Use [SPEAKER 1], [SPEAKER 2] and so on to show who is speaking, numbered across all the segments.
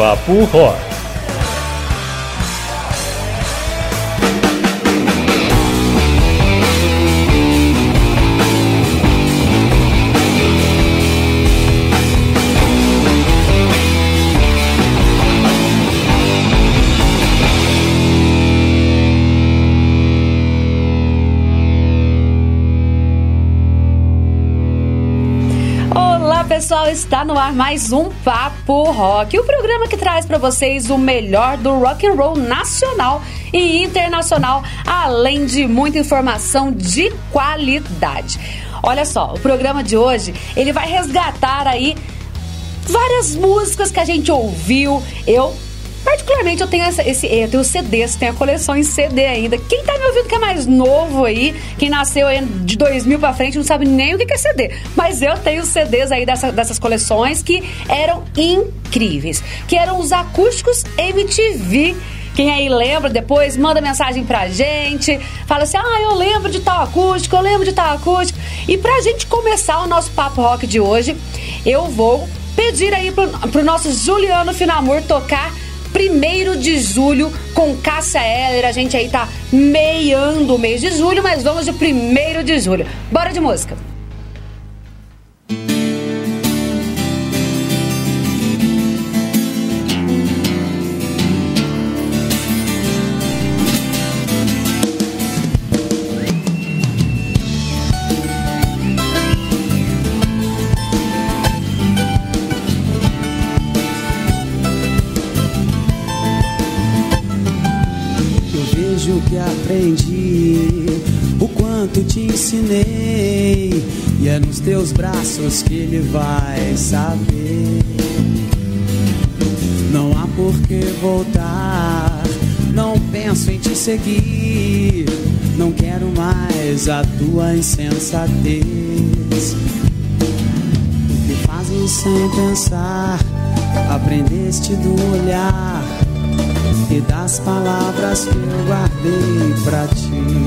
[SPEAKER 1] Papo Rock.
[SPEAKER 2] Está no ar mais um Papo Rock, o programa que traz para vocês o melhor do rock and roll nacional e internacional, além de muita informação de qualidade. Olha só, o programa de hoje, ele vai resgatar aí várias músicas que a gente ouviu. Eu Particularmente, eu tenho essa, esse, eu tenho CDs, tenho a coleção em CD ainda. Quem tá me ouvindo que é mais novo aí, quem nasceu de 2000 pra frente, não sabe nem o que é CD. Mas eu tenho CDs aí dessa, dessas coleções que eram incríveis. Que eram os acústicos MTV. Quem aí lembra depois, manda mensagem pra gente. Fala assim: ah, eu lembro de tal acústico, eu lembro de tal acústico. E pra gente começar o nosso Papo Rock de hoje, eu vou pedir aí pro, pro nosso Juliano Finamur tocar 1 de julho com Cássia Heller. A gente aí tá meiando o mês de julho, mas vamos de 1 de julho. Bora de música.
[SPEAKER 3] Ensinei e é nos teus braços que ele vai saber. Não há por que voltar, não penso em te seguir. Não quero mais a tua insensatez. O que fazes sem pensar, aprendeste do olhar e das palavras que eu guardei pra ti.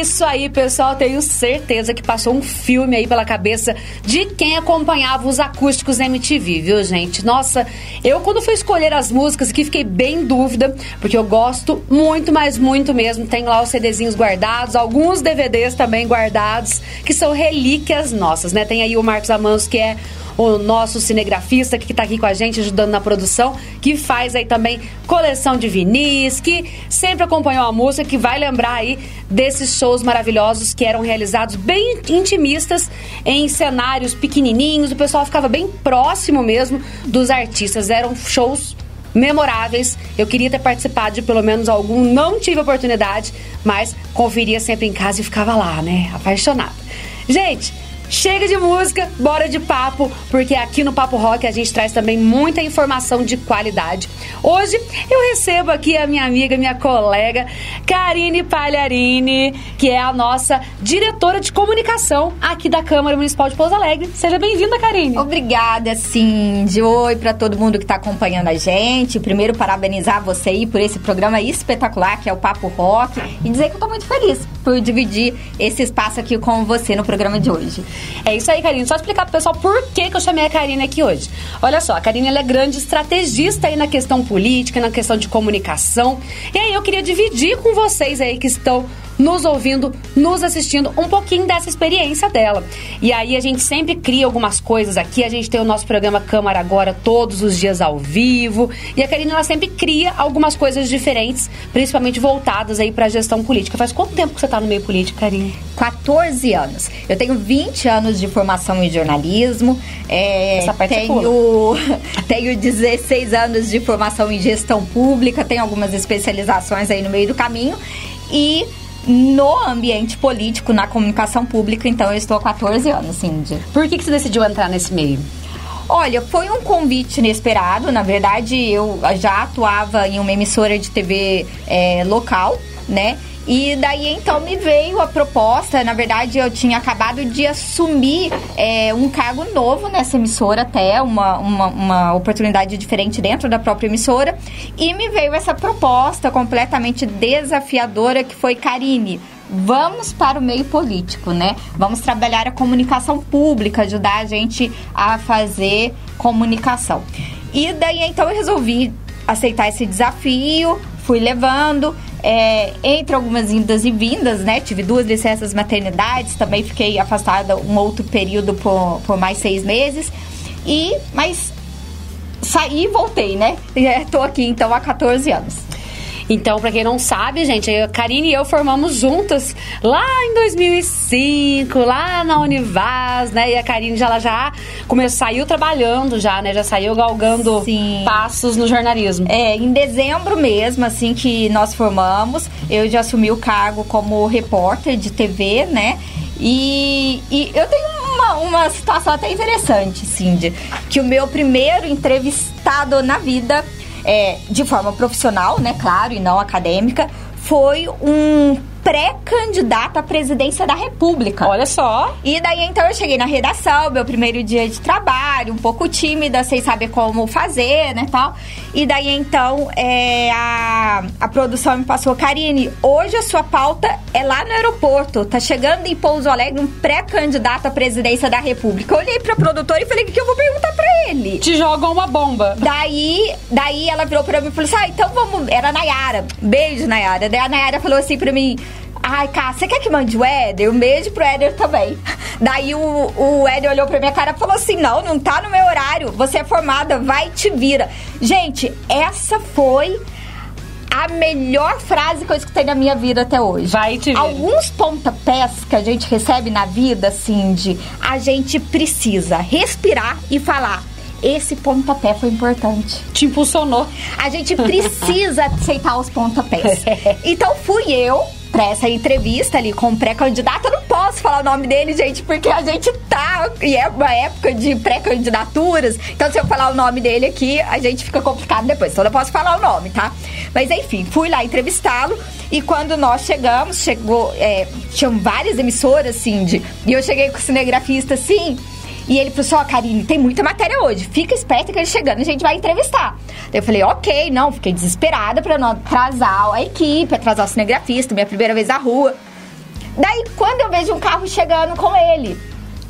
[SPEAKER 2] Isso aí, pessoal. Tenho certeza que passou um filme aí pela cabeça de quem acompanhava os acústicos MTV, viu, gente? Nossa, eu quando fui escolher as músicas aqui fiquei bem em dúvida, porque eu gosto muito, mas muito mesmo. Tenho lá os CDzinhos guardados, alguns DVDs também guardados, que são relíquias nossas, né? Tem aí o Marcos Amanos, que é o nosso cinegrafista que está aqui com a gente ajudando na produção, que faz aí também coleção de vinis, que sempre acompanhou a música, que vai lembrar aí desses shows maravilhosos que eram realizados bem intimistas em cenários pequenininhos, o pessoal ficava bem próximo mesmo dos artistas, eram shows memoráveis. Eu queria ter participado de pelo menos algum, não tive oportunidade, mas conferia sempre em casa e ficava lá, né? Apaixonada. Gente, Chega de música, bora de papo, porque aqui no Papo Rock a gente traz também muita informação de qualidade. Hoje eu recebo aqui a minha amiga, minha colega, Karine Palharini, que é a nossa diretora de comunicação aqui da Câmara Municipal de Pouso Alegre. Seja bem-vinda, Karine.
[SPEAKER 4] Obrigada, Cindy. Oi para todo mundo que está acompanhando a gente. Primeiro, parabenizar você aí por esse programa espetacular que é o Papo Rock e dizer que eu tô muito feliz por dividir esse espaço aqui com você no programa de hoje.
[SPEAKER 2] É isso aí, Karine. Só explicar pro pessoal por que, que eu chamei a Karine aqui hoje. Olha só, a Karine ela é grande estrategista aí na questão política, na questão de comunicação. E aí eu queria dividir com vocês aí que estão nos ouvindo, nos assistindo, um pouquinho dessa experiência dela. E aí a gente sempre cria algumas coisas aqui. A gente tem o nosso programa Câmara Agora todos os dias ao vivo. E a Karine ela sempre cria algumas coisas diferentes, principalmente voltadas aí para a gestão política. Faz quanto tempo que você está no meio político, Karine?
[SPEAKER 4] 14 anos. Eu tenho 20 anos de formação em jornalismo. É,
[SPEAKER 2] Essa parte é
[SPEAKER 4] tenho, tenho 16 anos de formação em gestão pública, tenho algumas especializações aí no meio do caminho. E no ambiente político, na comunicação pública, então eu estou há 14 anos, Cindy.
[SPEAKER 2] Por que, que você decidiu entrar nesse meio?
[SPEAKER 4] Olha, foi um convite inesperado. Na verdade, eu já atuava em uma emissora de TV é, local, né? E daí então me veio a proposta. Na verdade, eu tinha acabado de assumir é, um cargo novo nessa emissora, até uma, uma, uma, oportunidade diferente dentro da própria emissora. E me veio essa proposta completamente desafiadora que foi Karine. Vamos para o meio político, né? Vamos trabalhar a comunicação pública, ajudar a gente a fazer comunicação. E daí então eu resolvi aceitar esse desafio, fui levando é, entre algumas indas e vindas, né? Tive duas licenças maternidades, também fiquei afastada um outro período por, por mais seis meses. E, mas saí e voltei, né? Estou aqui então há 14 anos.
[SPEAKER 2] Então, para quem não sabe, gente, a Karine e eu formamos juntas lá em 2005, lá na Univaz, né? E a Karine já, ela já começou, saiu trabalhando já, né? Já saiu galgando
[SPEAKER 4] Sim.
[SPEAKER 2] passos no jornalismo.
[SPEAKER 4] É, em dezembro mesmo, assim que nós formamos, eu já assumi o cargo como repórter de TV, né? E, e eu tenho uma, uma situação até interessante, Cindy, que o meu primeiro entrevistado na vida é, de forma profissional, né, claro, e não acadêmica, foi um pré-candidato à presidência da República.
[SPEAKER 2] Olha só.
[SPEAKER 4] E daí então eu cheguei na redação, meu primeiro dia de trabalho, um pouco tímida, sem saber como fazer, né, tal. E daí então é, a, a produção me passou, Karine, hoje a sua pauta é lá no aeroporto, tá chegando em Pouso Alegre um pré-candidato à presidência da República. Eu olhei pra produtora e falei, o que eu vou perguntar pra ele?
[SPEAKER 2] Te jogam uma bomba.
[SPEAKER 4] Daí, daí ela virou pra mim e falou assim: Ah, então vamos. Era a Nayara. Beijo, Nayara. Daí a Nayara falou assim pra mim. Ai, cara, você quer que mande o Éder? Um beijo pro Éder também. Daí o, o Éder olhou pra minha cara e falou assim: Não, não tá no meu horário. Você é formada, vai te vira. Gente, essa foi a melhor frase que eu escutei na minha vida até hoje.
[SPEAKER 2] Vai te ver.
[SPEAKER 4] Alguns pontapés que a gente recebe na vida, assim, de a gente precisa respirar e falar. Esse pontapé foi importante.
[SPEAKER 2] Te impulsionou.
[SPEAKER 4] A gente precisa aceitar os pontapés. Então fui eu pra essa entrevista ali com o pré-candidato. Eu não posso falar o nome dele, gente, porque a gente tá. E é uma época de pré-candidaturas. Então, se eu falar o nome dele aqui, a gente fica complicado depois. Então, eu não posso falar o nome, tá? Mas enfim, fui lá entrevistá-lo. E quando nós chegamos, chegou. É, tinham várias emissoras, Cindy. E eu cheguei com o cinegrafista assim. E ele falou assim, ó, Karine, tem muita matéria hoje. Fica esperto que ele chegando, a gente vai entrevistar. Eu falei, ok, não, fiquei desesperada pra não atrasar a equipe, atrasar o cinegrafista, minha primeira vez na rua. Daí, quando eu vejo um carro chegando com ele,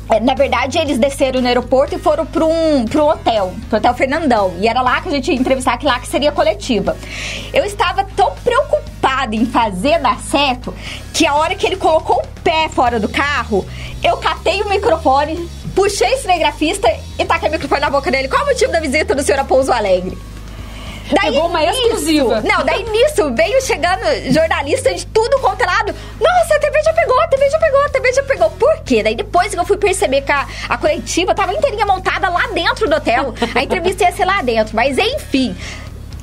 [SPEAKER 4] é, na verdade, eles desceram no aeroporto e foram para um, um hotel, pro Hotel Fernandão. E era lá que a gente ia entrevistar, que lá que seria coletiva. Eu estava tão preocupada em fazer dar certo, que a hora que ele colocou o pé fora do carro, eu catei o microfone, puxei o cinegrafista e taquei o microfone na boca dele. Qual o motivo da visita do senhor a Pouso Alegre?
[SPEAKER 2] Pegou uma exclusiva.
[SPEAKER 4] Não, daí nisso veio chegando jornalista de tudo quanto é lado. Nossa, a TV já pegou, a TV já pegou, a TV já pegou. Por quê? Daí depois que eu fui perceber que a, a coletiva tava inteirinha montada lá dentro do hotel. A entrevista ia ser lá dentro. Mas enfim.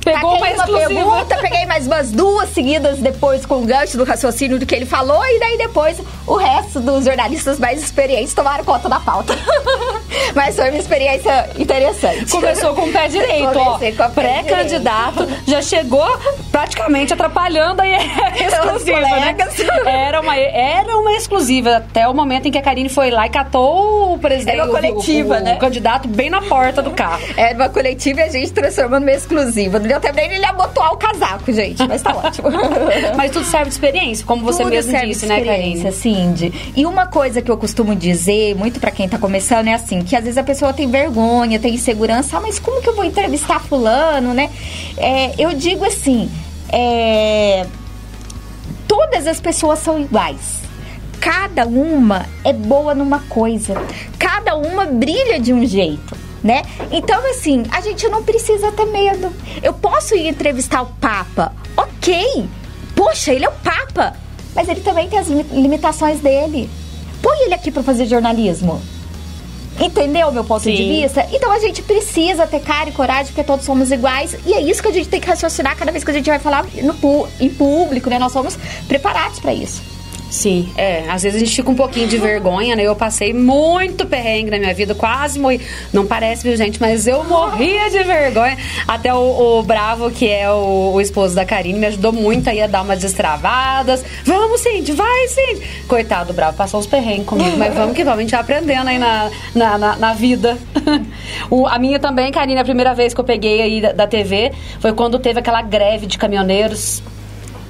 [SPEAKER 2] Pegou uma
[SPEAKER 4] Taquei
[SPEAKER 2] exclusiva.
[SPEAKER 4] pergunta, peguei mais umas duas seguidas depois com o gancho do raciocínio do que ele falou, e daí depois o resto dos jornalistas mais experientes tomaram conta da pauta. Mas foi uma experiência interessante.
[SPEAKER 2] Começou com o pé direito, ó.
[SPEAKER 4] Comecei com o pé
[SPEAKER 2] Pré-candidato, já chegou praticamente atrapalhando aí a exclusiva, né? Era uma, era uma exclusiva, até o momento em que a Karine foi lá e catou o presidente,
[SPEAKER 4] Era uma
[SPEAKER 2] o- o-
[SPEAKER 4] coletiva,
[SPEAKER 2] o,
[SPEAKER 4] né?
[SPEAKER 2] candidato bem na porta do carro.
[SPEAKER 4] Era uma coletiva e a gente transformou numa exclusiva. Deu tempo nem ele abotoar o casaco, gente. Mas tá ótimo.
[SPEAKER 2] Mas tudo serve de experiência, como você
[SPEAKER 4] Tudo
[SPEAKER 2] mesmo
[SPEAKER 4] serve
[SPEAKER 2] disse,
[SPEAKER 4] de
[SPEAKER 2] né,
[SPEAKER 4] experiência,
[SPEAKER 2] Karine?
[SPEAKER 4] Cindy. E uma coisa que eu costumo dizer, muito pra quem tá começando, é assim, que às vezes a pessoa tem vergonha, tem insegurança, ah, mas como que eu vou entrevistar fulano, né? É, eu digo assim, é, todas as pessoas são iguais. Cada uma é boa numa coisa. Cada uma brilha de um jeito, né? Então, assim, a gente não precisa ter medo. Eu posso ir entrevistar o Papa. Ok. Poxa, ele é o Papa. Mas ele também tem as limi- limitações dele. Põe ele aqui pra fazer jornalismo. Entendeu meu ponto de
[SPEAKER 2] Sim.
[SPEAKER 4] vista? Então a gente precisa ter cara e coragem, porque todos somos iguais. E é isso que a gente tem que raciocinar cada vez que a gente vai falar no, em público, né? Nós somos preparados pra isso.
[SPEAKER 2] Sim, é. Às vezes a gente fica um pouquinho de vergonha, né? Eu passei muito perrengue na minha vida, quase morri. Não parece, viu, gente? Mas eu morria de vergonha. Até o, o Bravo, que é o, o esposo da Karine, me ajudou muito aí a dar umas destravadas. Vamos, Cindy, vai, Cindy. Coitado do Bravo, passou uns perrengues comigo. Mas vamos que vamos, a gente vai aprendendo aí na, na, na, na vida. O- a minha também, Karine, a primeira vez que eu peguei aí da, da TV foi quando teve aquela greve de caminhoneiros.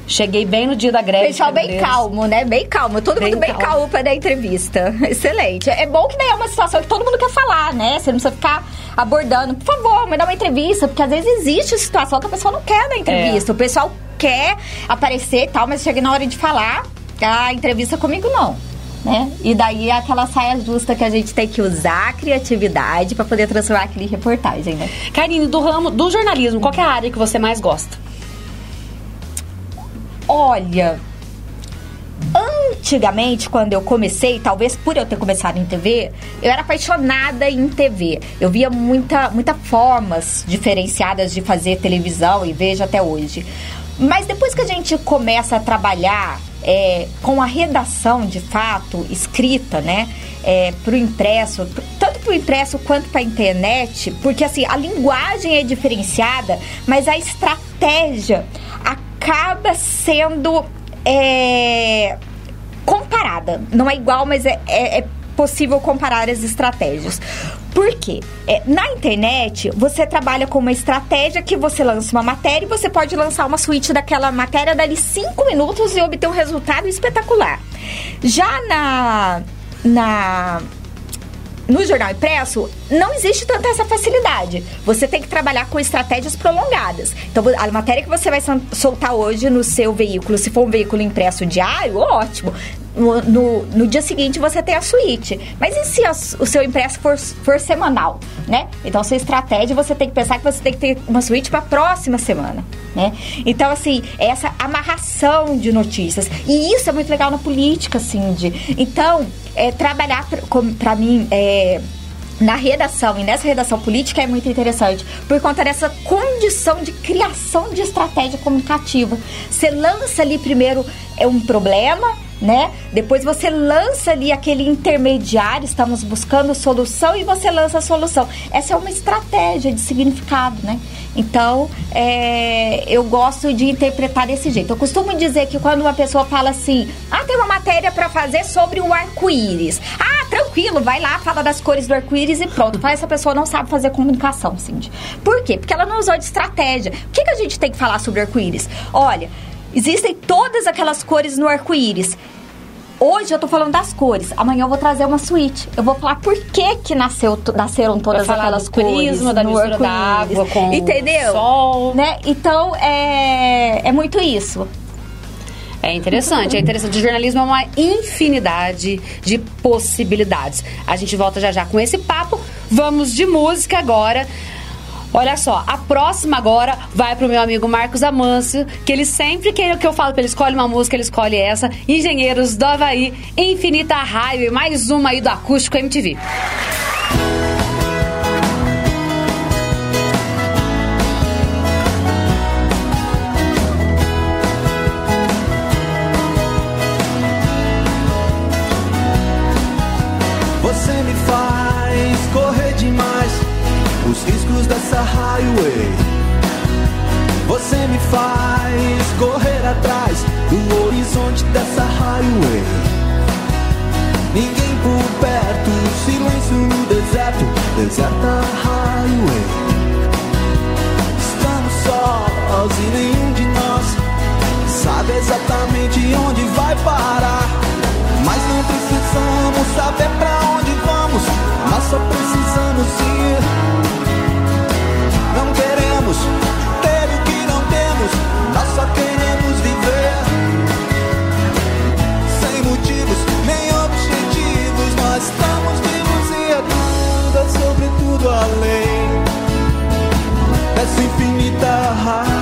[SPEAKER 2] Cheguei bem no dia da greve.
[SPEAKER 4] Pessoal bem
[SPEAKER 2] caminhoneiros.
[SPEAKER 4] calmo, né? Bem calmo. Todo
[SPEAKER 2] Bem
[SPEAKER 4] mundo bem
[SPEAKER 2] calmo.
[SPEAKER 4] calmo pra dar entrevista. Excelente. É bom que daí é uma situação que todo mundo quer falar, né? Você não precisa ficar abordando. Por favor, me dá uma entrevista. Porque às vezes existe situação que a pessoa não quer dar entrevista.
[SPEAKER 2] É.
[SPEAKER 4] O pessoal quer aparecer e tal, mas chega na hora de falar, a entrevista comigo não. Né? E daí é aquela saia justa que a gente tem que usar a criatividade pra poder transformar aquilo em reportagem, né?
[SPEAKER 2] Karine, do ramo do jornalismo, qual é a área que você mais gosta?
[SPEAKER 4] Olha, antigamente, quando eu comecei, talvez por eu ter começado em TV, eu era apaixonada em TV. Eu via muita, muita formas diferenciadas de fazer televisão e vejo até hoje. Mas depois que a gente começa a trabalhar é, com a redação de fato escrita, né, é, para o impresso, tanto para o impresso quanto para a internet, porque assim a linguagem é diferenciada, mas a estratégia acaba sendo é, comparada. Não é igual, mas é, é- é possível comparar as estratégias. Por quê? É, na internet, você trabalha com uma estratégia que você lança uma matéria e você pode lançar uma suíte daquela matéria dali cinco minutos e obter um resultado espetacular. Já na. na no jornal impresso, não existe tanta essa facilidade. Você tem que trabalhar com estratégias prolongadas. Então, a matéria que você vai soltar hoje no seu veículo, se for um veículo impresso diário, ótimo. no, no, no dia seguinte você tem a suíte. Mas e se a, o seu impresso for, for semanal, né? Então, sua estratégia, você tem que pensar que você tem que ter uma suíte para a próxima semana, né? Então, assim, essa amarração de notícias. E isso é muito legal na política, Cindy. Então, é, trabalhar para mim... É, na redação e nessa redação política é muito interessante por conta dessa condição de criação de estratégia comunicativa. Você lança ali primeiro é um problema, né? Depois você lança ali aquele intermediário, estamos buscando solução e você lança a solução. Essa é uma estratégia de significado, né? Então, é, eu gosto de interpretar desse jeito. Eu costumo dizer que quando uma pessoa fala assim, ah, tem uma matéria para fazer sobre o arco-íris. Ah, tranquilo, vai lá, fala das cores do arco-íris e pronto. Mas essa pessoa não sabe fazer comunicação, Cindy. Por quê? Porque ela não usou de estratégia. O que, que a gente tem que falar sobre arco-íris? Olha, existem todas aquelas cores no arco-íris. Hoje eu tô falando das cores, amanhã eu vou trazer uma suíte. Eu vou falar por que que nasceu, nasceram todas aquelas cores.
[SPEAKER 2] Prisma, da mistura da água com
[SPEAKER 4] Entendeu?
[SPEAKER 2] sol.
[SPEAKER 4] Né? Então, é, é muito isso.
[SPEAKER 2] É interessante, é interessante. O jornalismo é uma infinidade de possibilidades. A gente volta já já com esse papo. Vamos de música agora. Olha só, a próxima agora vai pro meu amigo Marcos Amâncio, que ele sempre que, que eu falo pra ele escolhe uma música, ele escolhe essa. Engenheiros do Havaí, Infinita Highway, mais uma aí do Acústico MTV.
[SPEAKER 5] Riscos dessa highway. Você me faz correr atrás do horizonte dessa highway. Ninguém por perto, silêncio no deserto, deserta highway. Estamos sós e nenhum de nós sabe exatamente onde vai parar. Mas não precisamos saber pra onde vamos, nós só precisamos ir. Ter o que não temos, nós só queremos viver. Sem motivos nem objetivos, nós estamos vivos e a dúvida sobre tudo além dessa infinita highway.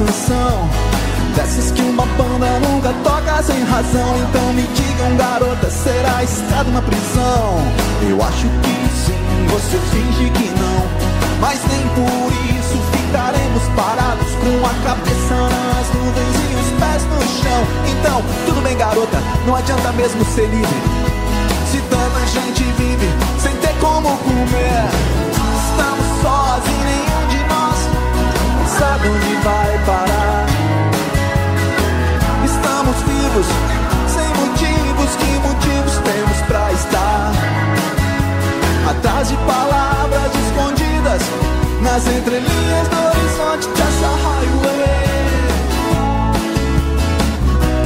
[SPEAKER 5] Canção. Dessas que uma banda nunca toca sem razão. Então me digam, garota, será estado na prisão? Eu acho que sim, você finge que não. Mas nem por isso ficaremos parados com a cabeça nas nuvens e os pés no chão. Então, tudo bem, garota, não adianta mesmo ser livre. Se tanta gente vive sem ter como comer, estamos sós e nenhum sabe onde vai parar. Estamos vivos, sem motivos, que motivos temos pra estar? Atrás de palavras escondidas nas entrelinhas do horizonte dessa highway.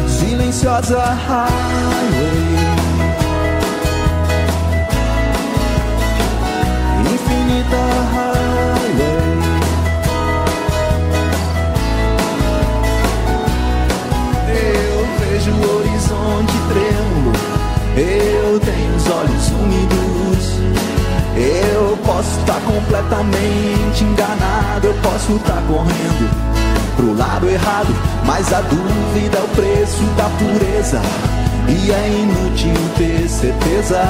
[SPEAKER 5] Silenciosa highway. Infinita highway. Eu tenho os olhos úmidos. Eu posso estar completamente enganado. Eu posso estar correndo pro lado errado. Mas a dúvida é o preço da pureza. E é inútil ter certeza.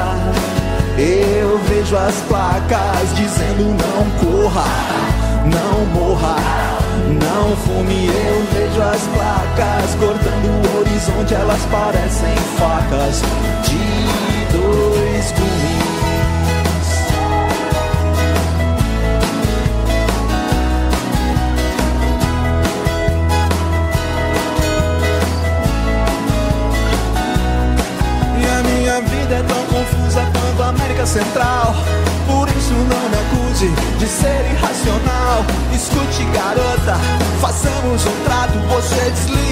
[SPEAKER 5] Eu vejo as placas dizendo não corra, não morra, não fume. Eu vejo as placas cortando o horizonte, elas parecem facas de dois façamos um. Você desliga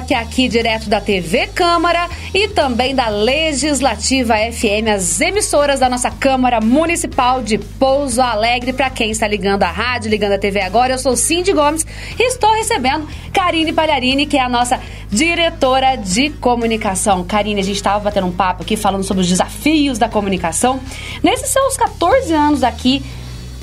[SPEAKER 2] Rock aqui direto da TV Câmara e também da Legislativa FM, as emissoras da nossa Câmara Municipal de Pouso Alegre. Para quem está ligando a rádio, ligando a TV agora, eu sou Cindy Gomes e estou recebendo Karine Palharini, que é a nossa diretora de comunicação. Karine, a gente estava batendo um papo aqui falando sobre os desafios da comunicação. Nesses seus 14 anos aqui,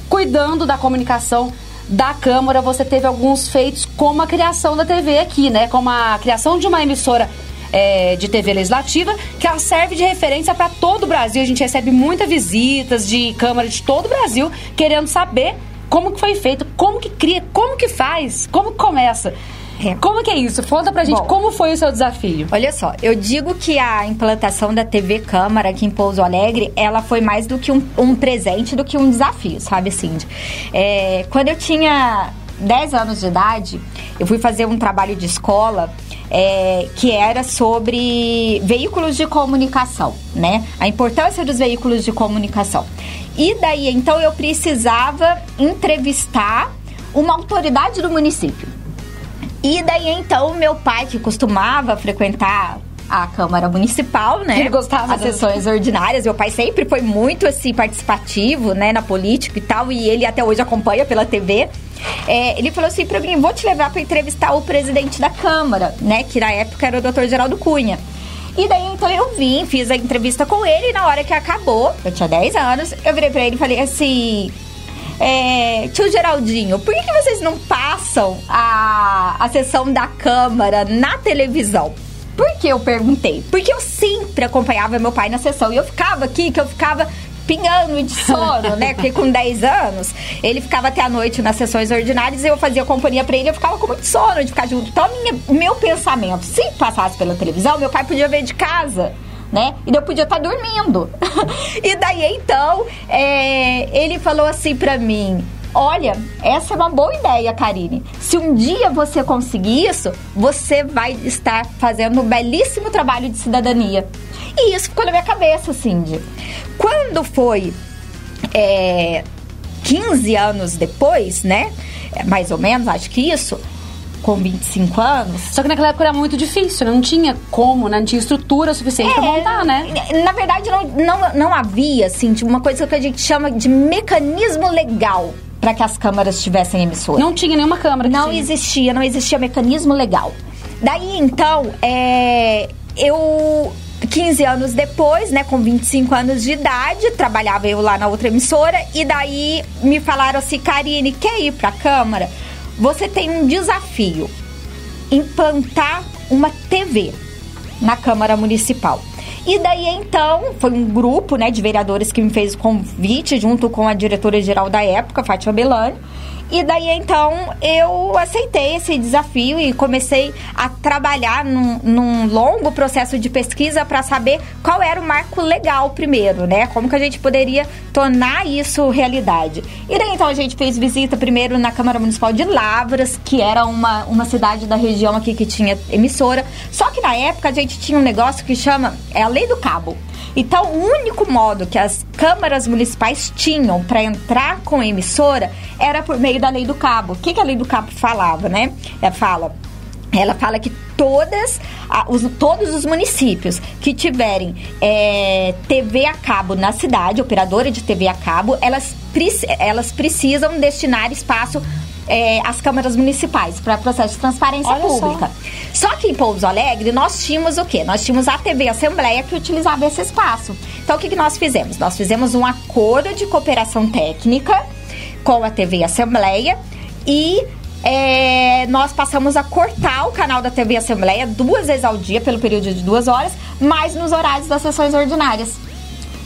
[SPEAKER 2] cuidando da comunicação da Câmara, você teve alguns feitos como a criação da TV aqui, né? Como a criação de uma emissora é, de TV legislativa, que ela serve de referência para todo o Brasil. A gente recebe muitas visitas de Câmara de todo o Brasil querendo saber como que foi feito, como que cria, como que faz, como que começa.
[SPEAKER 4] É.
[SPEAKER 2] Como que é isso? Conta pra gente
[SPEAKER 4] Bom.
[SPEAKER 2] como foi o seu desafio.
[SPEAKER 4] Olha só, eu digo que a implantação da TV Câmara aqui em Pouso Alegre, ela foi mais do que um, um presente, do que um desafio, sabe, Cindy? É, quando eu tinha 10 anos de idade, eu fui fazer um trabalho de escola é, que era sobre veículos de comunicação, né? A importância dos veículos de comunicação. E daí, então, eu precisava entrevistar uma autoridade do município. E daí então meu pai, que costumava frequentar a Câmara Municipal, né?
[SPEAKER 2] Ele gostava
[SPEAKER 4] As
[SPEAKER 2] das-
[SPEAKER 4] sessões ordinárias. Meu pai sempre foi muito assim participativo, né, na política e tal, e ele até hoje acompanha pela TV. É, ele falou assim pra mim: vou te levar pra entrevistar o presidente da Câmara, né? Que na época era o Dr. Geraldo Cunha. E daí então eu vim, fiz a entrevista com ele, e na hora que acabou, eu tinha 10 anos, eu virei pra ele e falei assim: é, tio Geraldinho, por que, que vocês não passam a, a sessão da Câmara na televisão? Por que eu perguntei? Porque eu sempre acompanhava meu pai na sessão e eu ficava aqui, que eu ficava pingando de sono, né? Porque com 10 anos, ele ficava até a noite nas sessões ordinárias e eu fazia companhia pra ele, eu ficava com muito sono de ficar junto. Então, minha, meu pensamento, se passasse pela televisão, meu pai podia ver de casa né? E eu podia estar dormindo. e daí então, é, ele falou assim pra mim: Olha, essa é uma boa ideia, Karine. Se um dia você conseguir isso, você vai estar fazendo um belíssimo trabalho de cidadania. E isso ficou na minha cabeça, Cindy. Quando foi é, 15 anos depois, né? É, Mais ou menos, acho que isso, com 25 anos,
[SPEAKER 2] Só que naquela época era muito difícil, né? não tinha como, né? Não tinha estrutura suficiente pra montar, né?
[SPEAKER 4] É, Na verdade, não, não, não havia, assim, tipo, uma coisa que a gente chama de mecanismo legal para que as câmaras tivessem emissora.
[SPEAKER 2] Não tinha nenhuma câmera que
[SPEAKER 4] Não
[SPEAKER 2] tinha.
[SPEAKER 4] existia, não existia mecanismo legal. Daí, então, é, eu... 15 anos depois, né, com 25 anos de idade, trabalhava eu lá na outra emissora e daí me falaram assim, Karine, quer ir pra Câmara? Você tem um desafio, implantar uma TV na Câmara Municipal. E daí então, foi um grupo né, de vereadores que me fez o convite, junto com a diretora-geral da época, Fátima Belani. E daí então eu aceitei esse desafio e comecei a trabalhar num, num longo processo de pesquisa para saber qual era o marco legal primeiro, né? Como que a gente poderia tornar isso realidade. E daí então a gente fez visita primeiro na Câmara Municipal de Lavras, que era uma, uma cidade da região aqui que tinha emissora. Só que na época a gente tinha um negócio que chama é a Lei do Cabo. Então, o único modo que as câmaras municipais tinham para entrar com a emissora era por meio da Lei do Cabo. O que, que a Lei do Cabo falava, né? Ela fala ela fala que todas, os, todos os municípios que tiverem é, TV a cabo na cidade, operadora de TV a cabo, elas, elas precisam destinar espaço é, às câmaras municipais para processo de transparência
[SPEAKER 2] Olha só.
[SPEAKER 4] pública. Só. que em Pouso Alegre nós tínhamos o quê? Nós tínhamos a TV Assembleia que utilizava esse espaço. Então o que, que nós fizemos? Nós fizemos um acordo de cooperação técnica com a TV Assembleia e é, nós passamos a cortar o canal da TV Assembleia duas vezes ao dia, pelo período de duas horas, mas nos horários das sessões ordinárias.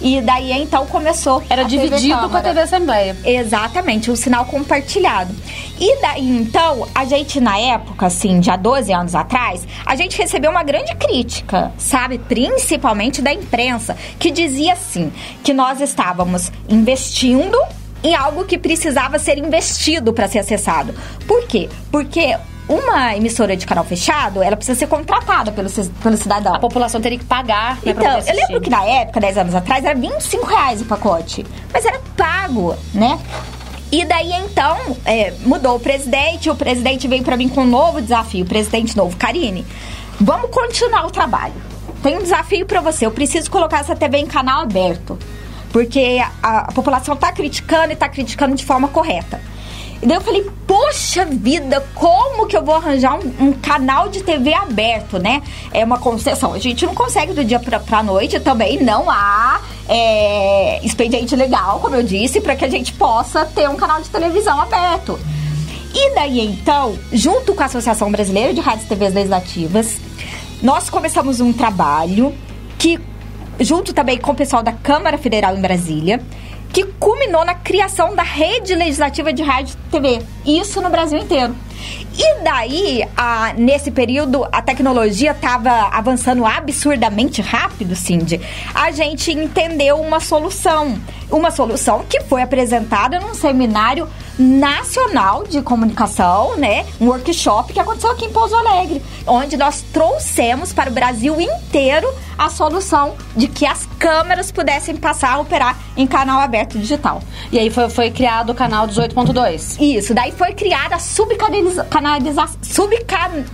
[SPEAKER 4] E daí então começou.
[SPEAKER 2] Era
[SPEAKER 4] a TV
[SPEAKER 2] dividido com a. TV Assembleia.
[SPEAKER 4] Exatamente, o sinal compartilhado. E daí, então, a gente, na época, assim, já 12 anos atrás, a gente recebeu uma grande crítica, sabe? Principalmente da imprensa, que dizia assim: que nós estávamos investindo em algo que precisava ser investido para ser acessado. Por quê? Porque uma emissora de canal fechado, ela precisa ser contratada pelo, pelo cidadão.
[SPEAKER 2] A população teria que pagar, né,
[SPEAKER 4] Então, eu lembro que na época, 10 anos atrás, era 25 reais o pacote. Mas era pago, né? E daí, então, é, mudou o presidente. O presidente veio pra mim com um novo desafio. O presidente novo, Karine, vamos continuar o trabalho. Tem um desafio pra você. Eu preciso colocar essa TV em canal aberto. Porque a, a população tá criticando e tá criticando de forma correta. E daí eu falei, poxa vida, como que eu vou arranjar um, um canal de TV aberto, né? É uma concessão. A gente não consegue do dia pra, pra noite também, não há é, expediente legal, como eu disse, para que a gente possa ter um canal de televisão aberto. E daí então, junto com a Associação Brasileira de Rádios e TVs Legislativas, nós começamos um trabalho que, junto também com o pessoal da Câmara Federal em Brasília, que culminou na criação da rede legislativa de rádio e TV. Isso no Brasil inteiro. E daí, a- nesse período, a tecnologia estava avançando absurdamente rápido, Cindy. A gente entendeu uma solução. Uma solução que foi apresentada num seminário nacional de comunicação, né? Um workshop que aconteceu aqui em Pouso Alegre, onde nós trouxemos para o Brasil inteiro a solução de que as câmeras pudessem passar a operar em canal aberto digital.
[SPEAKER 2] E aí foi, foi criado o canal 18.2.
[SPEAKER 4] Isso, daí foi criada a subcanalização. Subcan...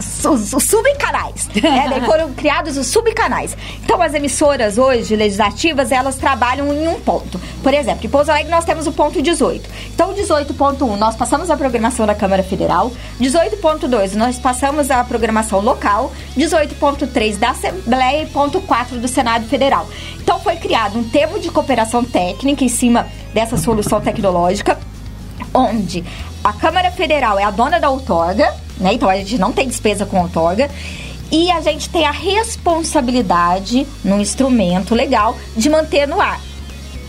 [SPEAKER 4] su- su- Subcanais. né? Daí foram criados os subcanais. Então, as emissoras hoje, legislativas, elas trabalham em um ponto. Por exemplo, em Pouso Alegre nós temos o ponto 18. Então, 18.1, nós passamos a programação da Câmara Federal. 18.2, nós passamos a programação local. 18.3 da Assembleia e ponto 4 do Senado Federal. Então, foi criado um termo de cooperação técnica em cima dessa solução tecnológica onde a Câmara Federal é a dona da outorga, né? Então a gente não tem despesa com outorga. E a gente tem a responsabilidade, num instrumento legal, de manter no ar.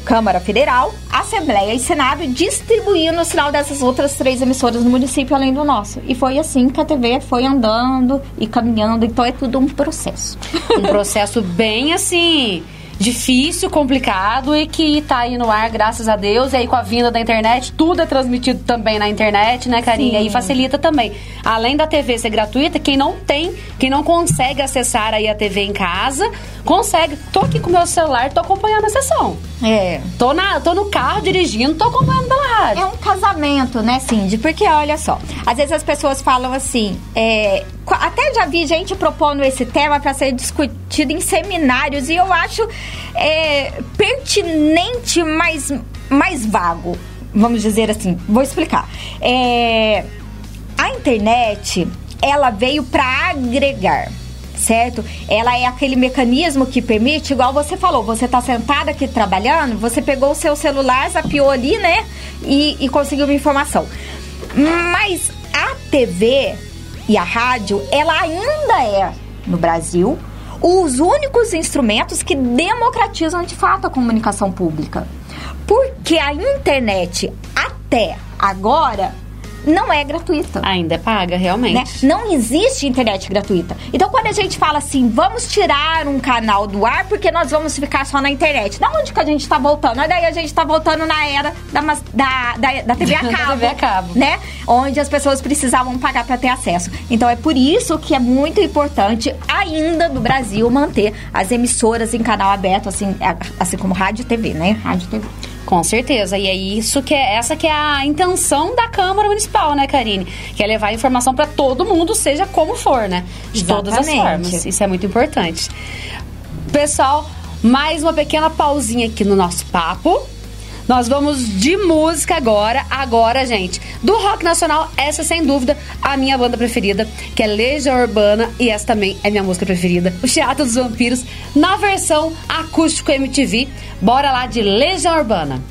[SPEAKER 4] Câmara Federal, Assembleia e Senado distribuindo o sinal dessas outras três emissoras no município, além do nosso. E foi assim que a TV foi andando e caminhando. Então é tudo um processo.
[SPEAKER 2] Um processo bem assim. Difícil, complicado e que tá aí no ar, graças a Deus. E aí, com a vinda da internet, tudo é transmitido também na internet, né, Karine?
[SPEAKER 4] Sim.
[SPEAKER 2] E facilita também. Além da TV ser gratuita, quem não tem, quem não consegue acessar aí a TV em casa, consegue. Tô aqui com o meu celular, tô acompanhando a sessão.
[SPEAKER 4] É.
[SPEAKER 2] Tô, na, tô no carro dirigindo, tô acompanhando pela rádio.
[SPEAKER 4] É um casamento, né, Cindy? Porque olha só, às vezes as pessoas falam assim, é, até já vi gente propondo esse tema para ser discutido em seminários e eu acho é, pertinente, mas mais vago, vamos dizer assim. Vou explicar. É, a internet, ela veio para agregar certo? Ela é aquele mecanismo que permite, igual você falou, você tá sentada aqui trabalhando, você pegou o seu celular, zapiou ali, né? E, e conseguiu uma informação. Mas a TV e a rádio, ela ainda é, no Brasil, os únicos instrumentos que democratizam de fato a comunicação pública. Porque a internet, até agora, não é gratuita
[SPEAKER 2] Ainda é paga, realmente.
[SPEAKER 4] né? Não existe internet gratuita. Então, quando a gente fala assim, vamos tirar um canal do ar porque nós vamos ficar só na internet. Da onde que a gente tá voltando? Olha Daí a gente tá voltando na era da, da, da, da TV a
[SPEAKER 2] Da
[SPEAKER 4] cabo.
[SPEAKER 2] TV a cabo.
[SPEAKER 4] Né? Onde as pessoas precisavam pagar para ter acesso. Então, é por isso que é muito importante ainda no Brasil manter as emissoras em canal aberto, assim, assim como rádio e TV, né? Rádio e TV.
[SPEAKER 2] Com certeza. E é isso que é essa que é a intenção da Câmara Municipal, né, Karine? Que é levar a informação para todo mundo, seja como for, né? De todas as
[SPEAKER 4] Exatamente.
[SPEAKER 2] formas. Isso é muito importante. Pessoal, mais uma pequena pausinha aqui no nosso papo. Nós vamos de música agora. Agora, gente, do rock nacional, essa sem dúvida a minha banda preferida, que é Legião Urbana, e essa também é minha música preferida, o Teatro dos Vampiros, na versão acústico MTV. Bora lá de Legião Urbana.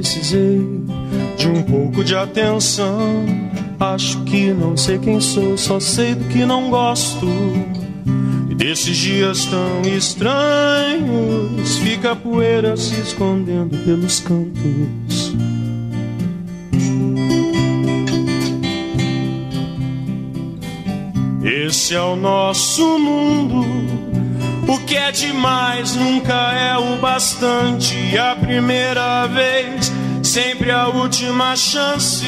[SPEAKER 6] Precisei de um pouco de atenção. Acho que não sei quem sou, só sei do que não gosto. E desses dias tão estranhos, fica a poeira se escondendo pelos cantos. Esse é o nosso mundo. O que é demais nunca é o bastante. A primeira vez, sempre a última chance.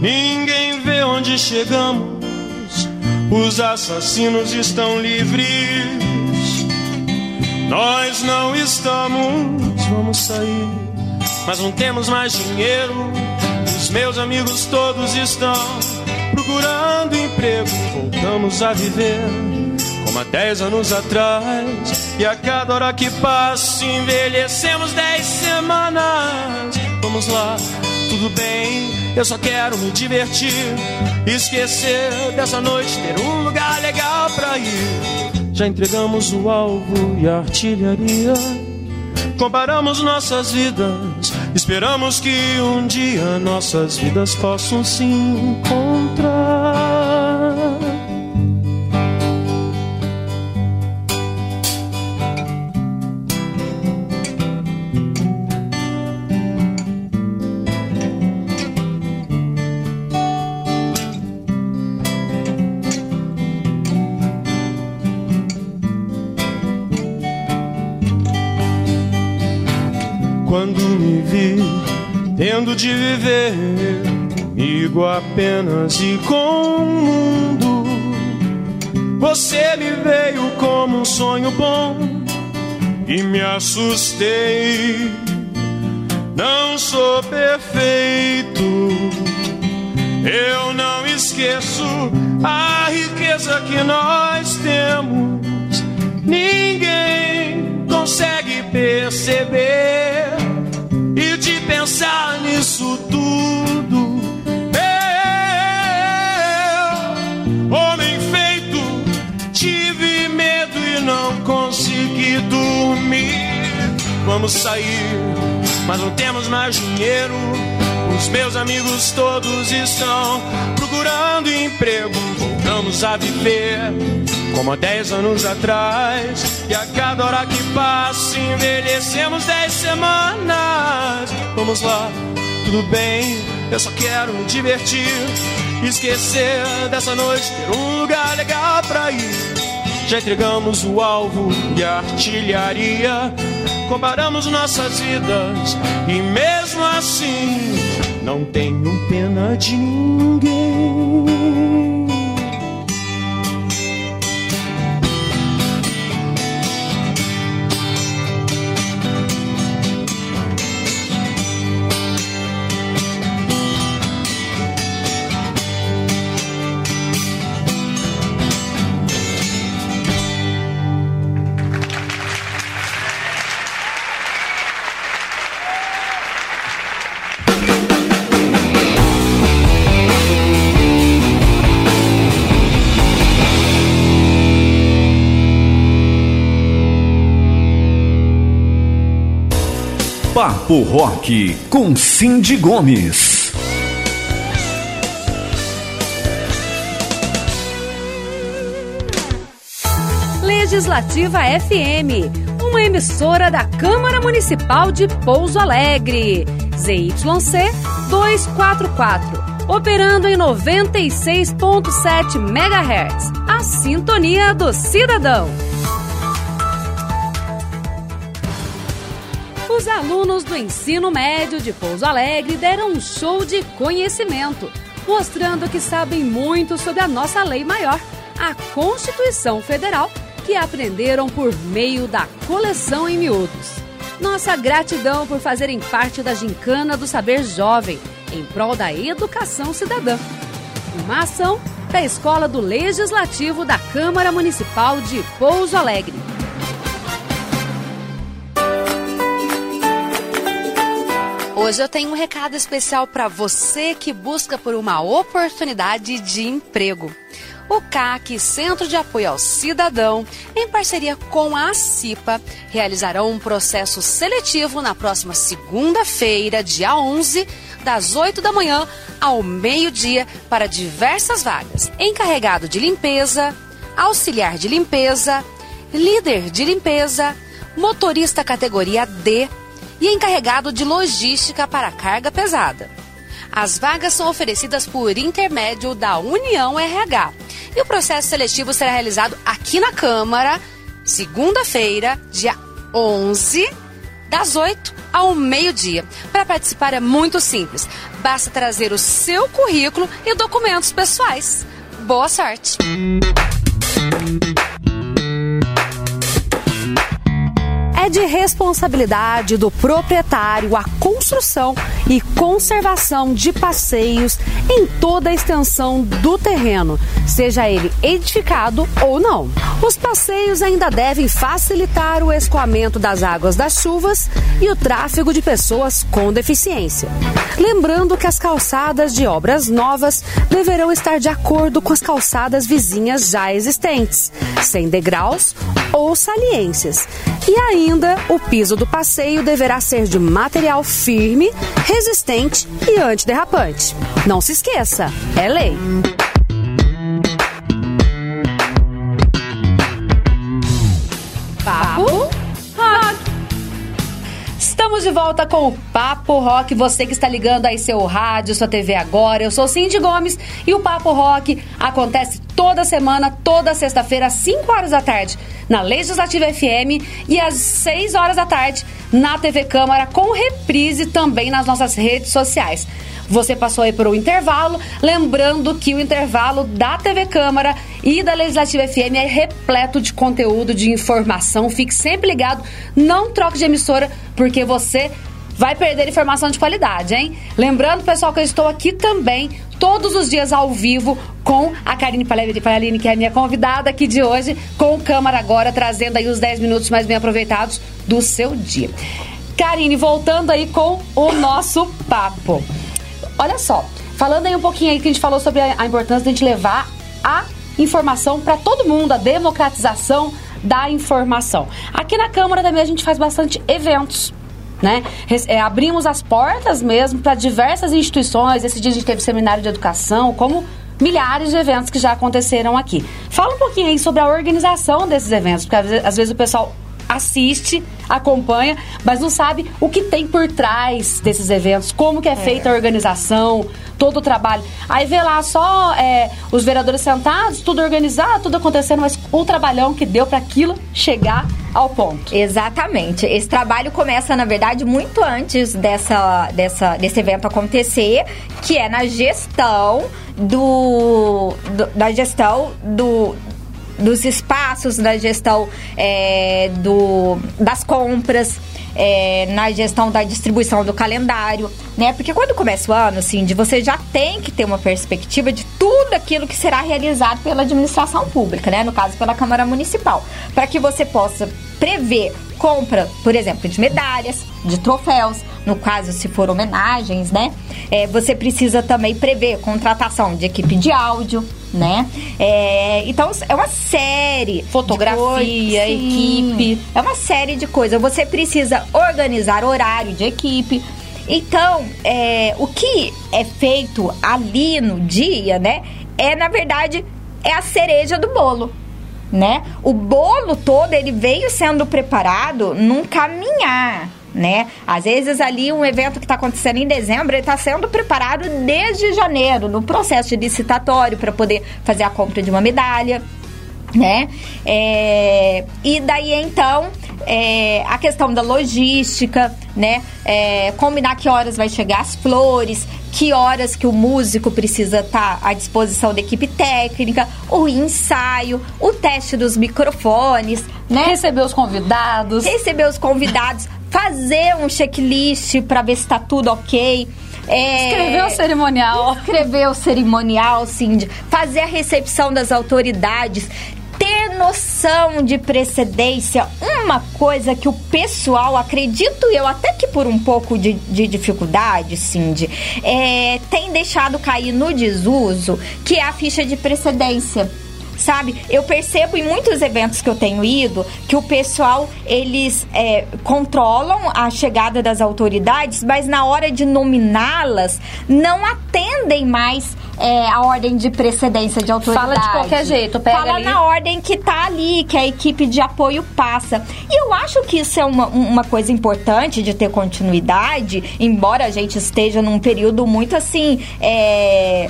[SPEAKER 6] Ninguém vê onde chegamos. Os assassinos estão livres. Nós não estamos. Vamos sair, mas não temos mais dinheiro. Os meus amigos todos estão procurando emprego. Voltamos a viver como há dez anos atrás. E a cada hora que passa, envelhecemos dez semanas. Vamos lá, tudo bem, eu só quero me divertir. Esquecer dessa noite, ter um lugar legal pra ir. Já entregamos o alvo e a artilharia. Comparamos nossas vidas, esperamos que um dia nossas vidas possam se encontrar. De viver comigo apenas e com o mundo, você me veio como um sonho bom e me assustei. Não sou perfeito, eu não esqueço a riqueza que nós temos. Ninguém consegue perceber pensar nisso tudo. Eu, homem feito, tive medo e não consegui dormir. Vamos sair, mas não temos mais dinheiro. Os meus amigos todos estão procurando emprego. Voltamos a viver como há dez anos atrás. E a cada hora que passa, envelhecemos dez semanas. Vamos lá, tudo bem, eu só quero me divertir. Esquecer dessa noite, ter um lugar legal pra ir. Já entregamos o alvo e a artilharia. Comparamos nossas vidas e mesmo assim não tenho pena de ninguém.
[SPEAKER 7] Papo Rock com Cindy Gomes.
[SPEAKER 2] Legislativa FM, uma emissora da Câmara Municipal de Pouso Alegre. ZYC 244, operando em 96.7 MHz. A sintonia do cidadão. Do ensino médio de Pouso Alegre deram um show de conhecimento, mostrando que sabem muito sobre a nossa lei maior, a Constituição Federal, que aprenderam por meio da coleção em miúdos. Nossa gratidão por fazerem parte da Gincana do Saber Jovem, em prol da educação cidadã. Uma ação da Escola do Legislativo da Câmara Municipal de Pouso Alegre. Hoje eu tenho um recado especial para você que busca por uma oportunidade de emprego. o CAC, Centro de Apoio ao Cidadão, em parceria com a CIPA, realizarão um processo seletivo na próxima segunda-feira, dia 11, das 8 da manhã ao meio-dia, para diversas vagas: encarregado de limpeza, auxiliar de limpeza, líder de limpeza, motorista categoria D e encarregado de logística para carga pesada. As vagas são oferecidas por intermédio da União RH. E o processo seletivo será realizado aqui na Câmara, segunda-feira, dia 11, das 8 ao meio-dia. Para participar é muito simples. Basta trazer o seu currículo e documentos pessoais. Boa sorte! É de responsabilidade do proprietário a construção e conservação de passeios em toda a extensão do terreno, seja ele edificado ou não. Os passeios ainda devem facilitar o escoamento das águas das chuvas e o tráfego de pessoas com deficiência. Lembrando que as calçadas de obras novas deverão estar de acordo com as calçadas vizinhas já existentes, sem degraus ou saliências. E ainda, o piso do passeio deverá ser de material firme, resistente e antiderrapante. Não se esqueça, é lei. Estamos de volta com o Papo Rock. Você que está ligando aí seu rádio, sua TV agora. Eu sou Cindy Gomes e o Papo Rock acontece toda semana, toda sexta-feira, às 5 horas da tarde, na Legislativa FM e às 6 horas da tarde na TV Câmara, com reprise também nas nossas redes sociais. Você passou aí por um intervalo, lembrando que o intervalo da TV Câmara e da Legislativa FM é repleto de conteúdo, de informação. Fique sempre ligado, não troque de emissora, porque você vai perder informação de qualidade, hein? Lembrando, pessoal, que eu estou aqui também todos os dias ao vivo com a Karine Palalini, que é a minha convidada aqui de hoje, com o Câmara agora, trazendo aí os 10 minutos mais bem aproveitados do seu dia. Karine, voltando aí com o nosso papo. Olha só, falando aí um pouquinho aí que a gente falou sobre a, a importância de a gente levar a informação para todo mundo, a democratização da informação. Aqui na Câmara também a gente faz bastante eventos. Né? É, abrimos as portas mesmo para diversas instituições. Esse dia a gente teve seminário de educação, como milhares de eventos que já aconteceram aqui. Fala um pouquinho aí sobre a organização desses eventos, porque às vezes, às vezes o pessoal assiste, acompanha, mas não sabe o que tem por trás desses eventos, como que é, é. feita a organização, todo o trabalho. Aí vê lá só é, os vereadores sentados, tudo organizado, tudo acontecendo, mas o trabalhão que deu para aquilo chegar ao ponto.
[SPEAKER 4] Exatamente. Esse trabalho começa, na verdade, muito antes dessa, dessa, desse evento acontecer, que é na gestão do, do da gestão do dos espaços, da gestão é, do, das compras, é, na gestão da distribuição do calendário, né? Porque quando começa o ano, de você já tem que ter uma perspectiva de tudo aquilo que será realizado pela administração pública, né? No caso, pela Câmara Municipal, para que você possa prever compra, por exemplo, de medalhas, de troféus, no caso, se for homenagens, né? É, você precisa também prever contratação de equipe de áudio, né? É, então, é uma série.
[SPEAKER 2] Fotografia, equipe.
[SPEAKER 4] É uma série de coisas. Você precisa organizar horário de equipe. Então, é, o que é feito ali no dia, né? É, na verdade, é a cereja do bolo. Né? O bolo todo ele veio sendo preparado num caminhar, né? Às vezes ali um evento que está acontecendo em dezembro, está sendo preparado desde janeiro, no processo de licitatório para poder fazer a compra de uma medalha, né? É, e daí então é, a questão da logística, né? É, combinar que horas vai chegar as flores, que horas que o músico precisa estar tá à disposição da equipe técnica, o ensaio, o teste dos microfones, né?
[SPEAKER 2] Receber os convidados.
[SPEAKER 4] Receber os convidados, fazer um checklist para ver se está tudo ok.
[SPEAKER 2] É, escrever o cerimonial.
[SPEAKER 4] Escrever o cerimonial, Cindy. Fazer a recepção das autoridades. Ter noção de precedência. Uma coisa que o pessoal, acredito eu, até que por um pouco de, de dificuldade, Cindy, é, tem deixado cair no desuso, que é a ficha de precedência sabe? Eu percebo em muitos eventos que eu tenho ido que o pessoal, eles é, controlam a chegada das autoridades, mas na hora de nominá-las, não atendem mais é, a ordem de precedência de autoridade.
[SPEAKER 2] Fala de qualquer jeito, pega
[SPEAKER 4] Fala
[SPEAKER 2] ali.
[SPEAKER 4] na ordem que tá ali, que a equipe de apoio passa. E eu acho que isso é uma, uma coisa importante de ter continuidade, embora a gente esteja num período muito assim. É,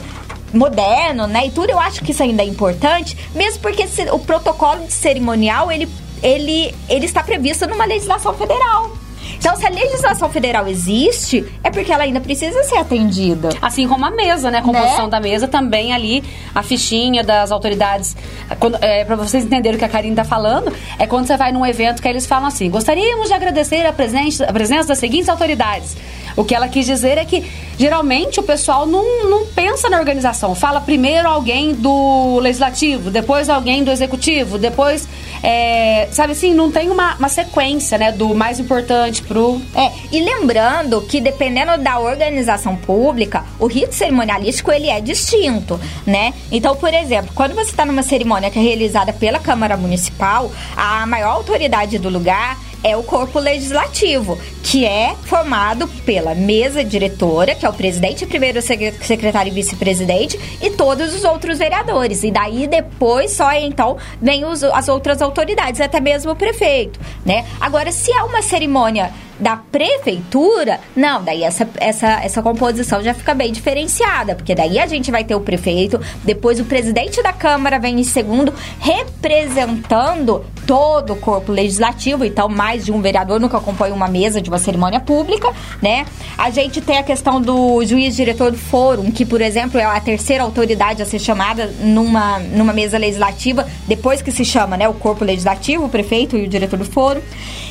[SPEAKER 4] moderno, né? E tudo, eu acho que isso ainda é importante, mesmo porque se- o protocolo de cerimonial, ele, ele, ele está previsto numa legislação federal. Então, se a legislação federal existe, é porque ela ainda precisa ser atendida.
[SPEAKER 2] Assim como a mesa, né? A composição
[SPEAKER 4] Né?
[SPEAKER 2] da mesa também ali, a fichinha das autoridades. Quando, é, pra vocês entenderem o que a Karine tá falando, é quando você vai num evento que eles falam assim: gostaríamos de agradecer a presença, a presença das seguintes autoridades. O que ela quis dizer é que geralmente o pessoal não, não pensa na organização. Fala primeiro alguém do legislativo, depois alguém do executivo, depois. é, sabe assim, não tem uma, uma sequência, né? Do mais importante pro.
[SPEAKER 4] É, e lembrando que dependendo da organização pública, o rito cerimonialístico ele é distinto, né? Então, por exemplo, quando você está numa cerimônia que é realizada pela Câmara Municipal, a maior autoridade do lugar é o corpo legislativo, que é formado pela mesa diretora, que é o presidente, primeiro secre- secretário e vice-presidente, e todos os outros vereadores. E daí depois só então vem os- as outras autoridades, até mesmo o prefeito, né? Agora, se é uma cerimônia da prefeitura, não, daí essa, essa, essa composição já fica bem diferenciada, porque daí a gente vai ter o prefeito, depois o presidente da Câmara vem em segundo, representando todo o corpo legislativo, então mais de um vereador nunca acompanha uma mesa de uma cerimônia pública, né? A gente tem a questão do juiz diretor do fórum, que, por exemplo, é a terceira autoridade a ser chamada numa, numa mesa legislativa, depois que se chama, né, o corpo legislativo, o prefeito e o diretor do fórum.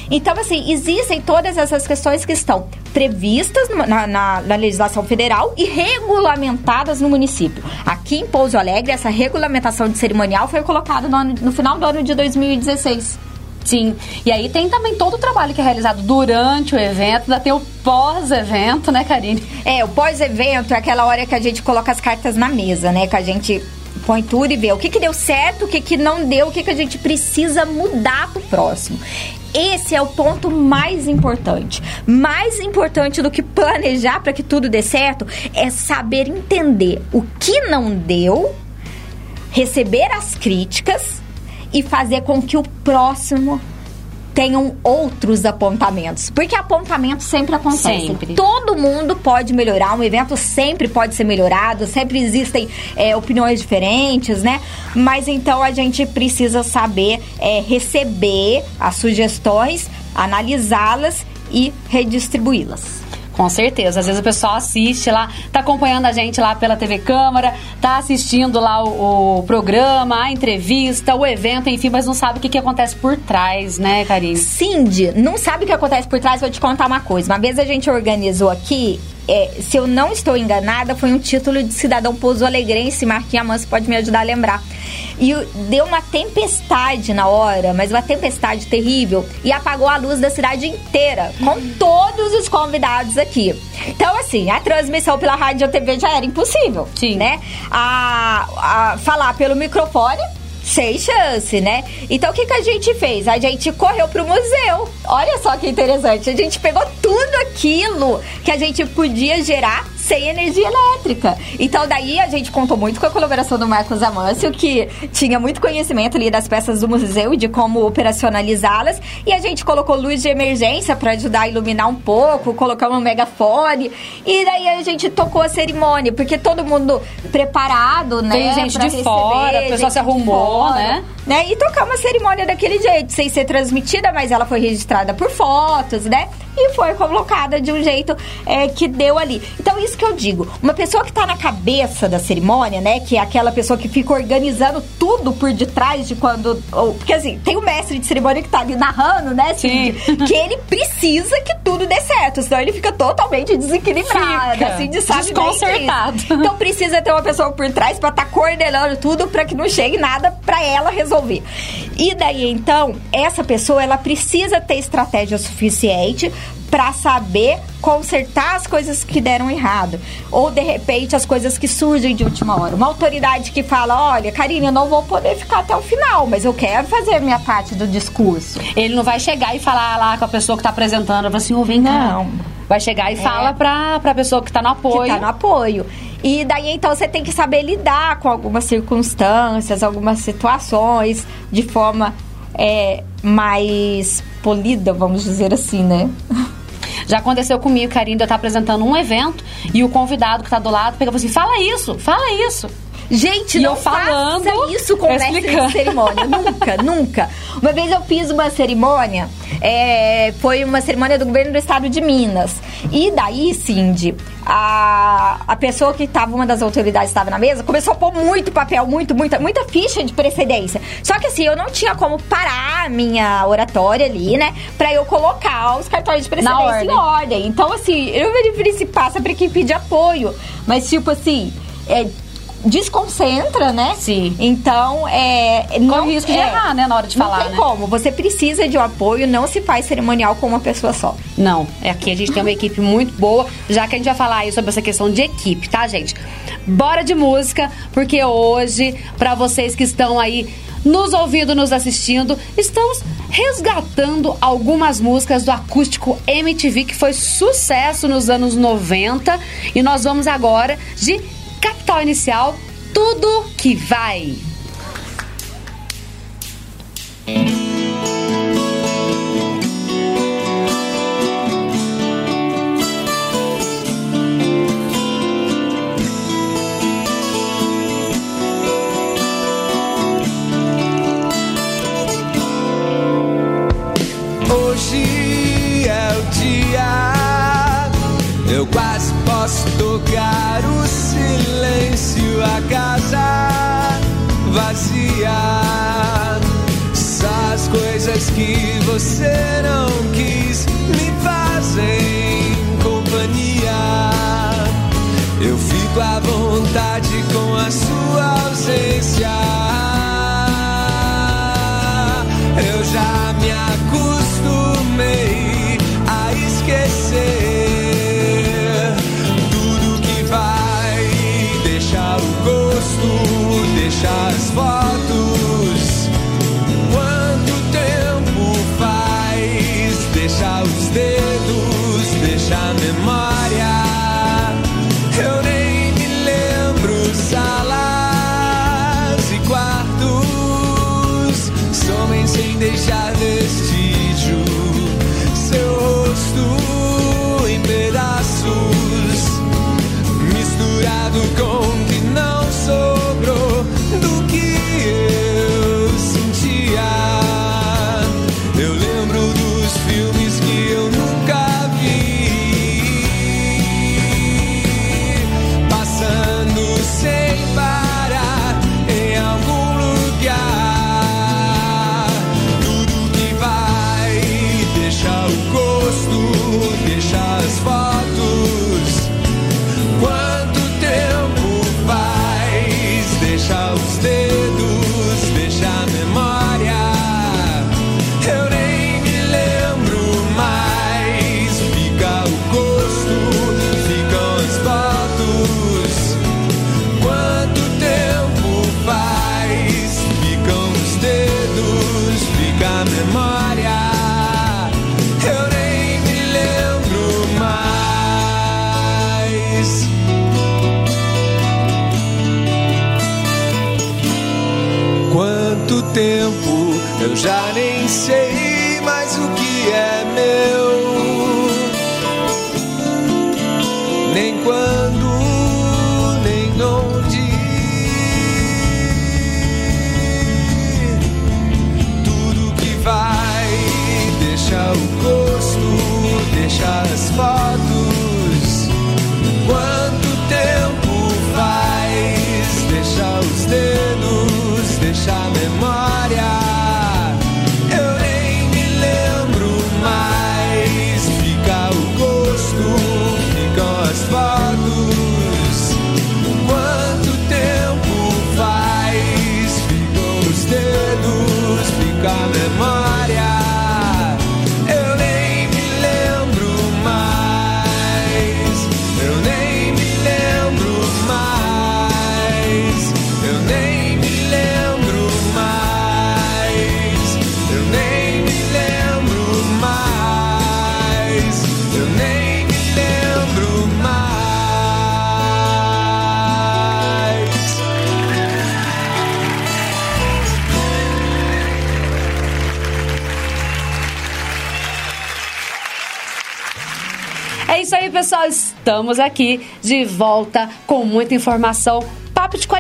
[SPEAKER 4] Então, assim, existem todas essas questões que estão previstas na, na- na legislação federal e regulamentadas no município. Aqui em Pouso Alegre, essa regulamentação de cerimonial foi colocada no, ano- no final do ano de 2016.
[SPEAKER 2] Sim. E aí tem também todo o trabalho que é realizado durante o evento, ainda tem o pós-evento, né, Karine?
[SPEAKER 4] É, o pós-evento é aquela hora que a gente coloca as cartas na mesa, né? Que a gente põe tudo e vê o que, que deu certo, o que, que não deu, o que, que a gente precisa mudar pro próximo. Esse é o ponto mais importante. Mais importante do que planejar para que tudo dê certo é saber entender o que não deu, receber as críticas e fazer com que o próximo tenham outros apontamentos. Porque apontamentos sempre acontecem.
[SPEAKER 2] Sempre.
[SPEAKER 4] Todo mundo pode melhorar, um evento sempre pode ser melhorado, sempre existem é, opiniões diferentes, né? Mas então a gente precisa saber é, receber as sugestões, analisá-las e redistribuí-las.
[SPEAKER 2] Com certeza. Às vezes o pessoal assiste lá, tá acompanhando a gente lá pela TV Câmara, tá assistindo lá o, o programa, a entrevista, o evento, enfim, mas não sabe o que, que acontece por trás, né, Karine?
[SPEAKER 4] Cindy, não sabe o que acontece por trás? Vou te contar uma coisa. Uma vez a gente organizou aqui, é, se eu não estou enganada, foi um título de cidadão pouso alegrense. Marquinhos Manso pode me ajudar a lembrar. E deu uma tempestade na hora, mas uma tempestade terrível. E apagou a luz da cidade inteira, com todos os convidados aqui. Então, assim, a transmissão pela rádio ou TV já era impossível.
[SPEAKER 2] Sim.
[SPEAKER 4] Né? A, a falar pelo microfone sem chance, né? Então o que, que a gente fez? A gente correu pro museu. Olha só que interessante. A gente pegou tudo aquilo que a gente podia gerar sem energia elétrica. Então daí a gente contou muito com a colaboração do Marcos Amâncio, que tinha muito conhecimento ali das peças do museu e de como operacionalizá-las. E a gente colocou luz de emergência para ajudar a iluminar um pouco, colocamos um megafone. E daí a gente tocou a cerimônia, porque todo mundo preparado, né?
[SPEAKER 2] Tem gente de fora, o pessoal se arrumou, né?
[SPEAKER 4] Né? E tocar uma cerimônia daquele jeito, sem ser transmitida, mas ela foi registrada por fotos, né? E foi colocada de um jeito é, que deu ali. Então, isso que eu digo. Uma pessoa que tá na cabeça da cerimônia, né? Que é aquela pessoa que fica organizando tudo por detrás de quando. ou- porque assim, tem o mestre de cerimônia que tá ali narrando, né?
[SPEAKER 2] Sim.
[SPEAKER 4] Cindy? Que ele precisa que tudo dê certo, senão ele fica totalmente desequilibrado,
[SPEAKER 2] Fica
[SPEAKER 4] assim, de sabe bem
[SPEAKER 2] desconcertado.
[SPEAKER 4] Então precisa ter uma pessoa por trás pra estar coordenando tudo pra que não chegue nada pra ela resolver. E daí então, essa pessoa ela precisa ter estratégia suficiente pra saber consertar as coisas que deram errado. Ou, de repente, as coisas que surgem de última hora. Uma autoridade que fala, olha, Karine, eu não vou poder ficar até o final, mas eu quero fazer minha parte do discurso.
[SPEAKER 2] Ele não vai chegar e falar lá com a pessoa que tá apresentando, assim, ô, vem cá.
[SPEAKER 4] Não.
[SPEAKER 2] Vai chegar e fala pra, pra pessoa que tá no apoio.
[SPEAKER 4] que tá no apoio. E daí então você tem que saber lidar com algumas circunstâncias, algumas situações de forma é, mais polida, vamos dizer assim, né?
[SPEAKER 2] Já aconteceu comigo, Karine, eu estar apresentando um evento e o convidado que tá do lado fala assim, fala isso, fala isso.
[SPEAKER 4] Gente,
[SPEAKER 2] E
[SPEAKER 4] não
[SPEAKER 2] eu falando,
[SPEAKER 4] faça isso com
[SPEAKER 2] explicando.
[SPEAKER 4] de cerimônia. nunca, nunca. Uma vez eu fiz uma cerimônia, é, foi uma cerimônia do governo do estado de Minas. E daí, Cindy, a, a pessoa que estava, uma das autoridades que estava na mesa, começou a pôr muito papel, muito, muita, muita ficha de precedência. Só que assim, eu não tinha como parar a minha oratória ali, né? Pra eu colocar os cartões de precedência
[SPEAKER 2] ordem.
[SPEAKER 4] em ordem. Então, assim, eu verifico se passa pra equipe de apoio. Mas, tipo assim, é, desconcentra, né?
[SPEAKER 2] Sim.
[SPEAKER 4] Então, é. não
[SPEAKER 2] risco de
[SPEAKER 4] é,
[SPEAKER 2] errar, né, na hora de
[SPEAKER 4] não
[SPEAKER 2] falar,
[SPEAKER 4] tem
[SPEAKER 2] né?
[SPEAKER 4] como. Você precisa de um apoio, não se faz cerimonial com uma pessoa só.
[SPEAKER 2] Não, é aqui a gente tem uma equipe muito boa, já que a gente vai falar aí sobre essa questão de equipe, tá, gente? Bora de música, porque hoje, pra vocês que estão aí nos ouvindo, nos assistindo, estamos resgatando algumas músicas do acústico MTV que foi sucesso nos anos 90 e nós vamos agora de Capital Inicial, tudo que vai.
[SPEAKER 5] Hoje é o dia, eu quase posso tocar o silêncio, a casa vazia. As coisas que você não quis me fazem companhia. Eu fico à vontade com a sua ausência. Eu já me acostumei tempo. Eu já nem sei mais o que é meu,
[SPEAKER 2] Estamos aqui de volta com muita informação.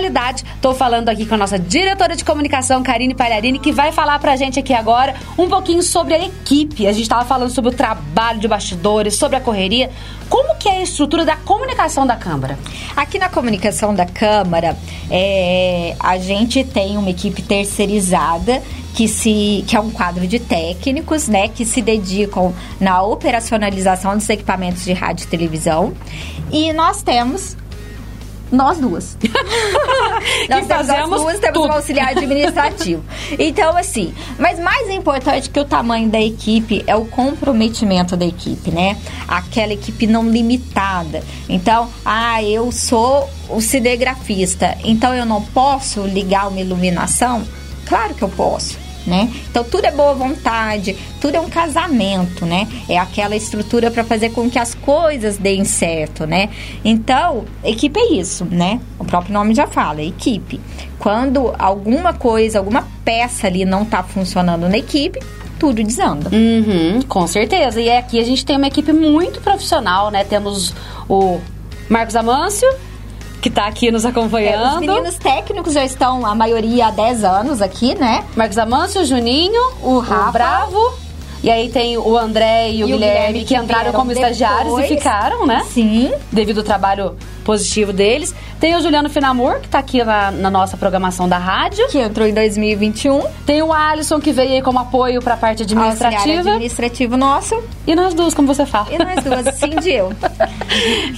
[SPEAKER 2] Qualidade. Tô falando aqui com a nossa diretora de comunicação, Karine Palharini, que vai falar pra gente aqui agora um pouquinho sobre a equipe. A gente tava falando sobre o trabalho de bastidores, sobre a correria. Como que é a estrutura da comunicação da Câmara?
[SPEAKER 4] Aqui na comunicação da Câmara, é, a gente tem uma equipe terceirizada que, se, que é um quadro de técnicos, né, que se dedicam na operacionalização dos equipamentos de rádio e televisão. E nós temos nós duas. nós temos nós duas, temos
[SPEAKER 2] tudo.
[SPEAKER 4] um auxiliar administrativo. então, assim, mas mais importante que o tamanho da equipe é o comprometimento da equipe, né? Aquela equipe não limitada. Então, ah, eu sou o cinegrafista, então eu não posso ligar uma iluminação? Claro que eu posso. Né? Então tudo é boa vontade, tudo é um casamento, né? É aquela estrutura para fazer com que as coisas deem certo, né? Então, equipe é isso, né? O próprio nome já fala, equipe. Quando alguma coisa, alguma peça ali não tá funcionando na equipe, tudo desanda.
[SPEAKER 2] Uhum, com certeza. E aqui a gente tem uma equipe muito profissional, né? Temos o Marcos Amâncio, que tá aqui nos
[SPEAKER 4] É,
[SPEAKER 2] acompanhando.
[SPEAKER 4] os meninos técnicos já estão, a maioria, há 10 anos aqui, né?
[SPEAKER 2] Marcos Amâncio, o Juninho,
[SPEAKER 4] O Rafa.
[SPEAKER 2] Bravo. E aí tem o André e o,
[SPEAKER 4] E o
[SPEAKER 2] Guilherme,
[SPEAKER 4] Guilherme
[SPEAKER 2] que,
[SPEAKER 4] que
[SPEAKER 2] entraram como estagiários e ficaram, né?
[SPEAKER 4] Sim.
[SPEAKER 2] Devido ao trabalho positivo deles. Tem o Juliano Finamor, que tá aqui na, na nossa programação da rádio.
[SPEAKER 4] Que entrou em 2021.
[SPEAKER 2] Tem o Alisson, que veio aí como apoio pra parte
[SPEAKER 4] Auxiliar
[SPEAKER 2] administrativa.
[SPEAKER 4] administrativo nosso.
[SPEAKER 2] E nós duas, como você fala.
[SPEAKER 4] E nós duas, Cindy eu.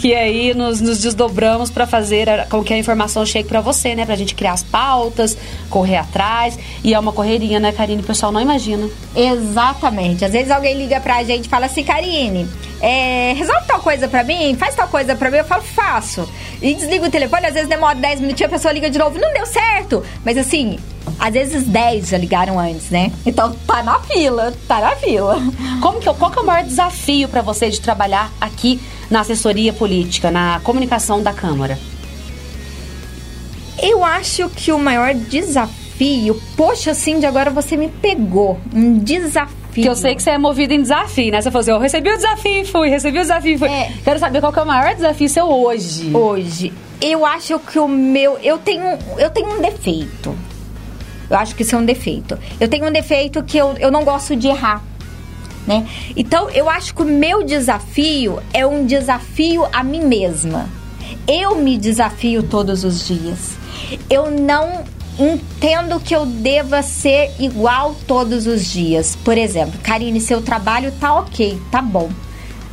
[SPEAKER 2] E aí nos, nos desdobramos pra fazer a- com que a informação chegue pra você, né? Pra gente criar as pautas, correr atrás. E é uma correria, né, Karine? O pessoal não imagina.
[SPEAKER 4] Exatamente. Às vezes alguém liga pra gente e fala assim, Karine, é, resolve tal coisa pra mim, faz tal coisa pra mim, eu falo, faço. E desliga o telefone, às vezes demora 10 minutinhos, a pessoa liga de novo, não deu certo. Mas assim, às vezes 10 já ligaram antes, né? Então tá na fila, tá na fila.
[SPEAKER 2] Como que, qual que é o maior desafio pra você de trabalhar aqui na assessoria política, na comunicação da Câmara?
[SPEAKER 4] Eu acho que o maior desafio, poxa, Cindy, agora você me pegou. Um desafio.
[SPEAKER 2] Porque eu sei que você é movido em desafio, né? Você falou assim, eu recebi o desafio e fui, recebi o desafio e fui.
[SPEAKER 4] É.
[SPEAKER 2] Quero saber qual que é o maior desafio seu hoje.
[SPEAKER 4] hoje. Eu acho que o meu. Eu tenho, eu tenho um defeito. Eu acho que isso é um defeito. Eu tenho um defeito que eu, eu não gosto de errar. Né? Então, eu acho que o meu desafio é um desafio a mim mesma. Eu me desafio todos os dias. Eu não entendo que eu deva ser igual todos os dias. Por exemplo, Karine, seu trabalho tá ok, tá bom.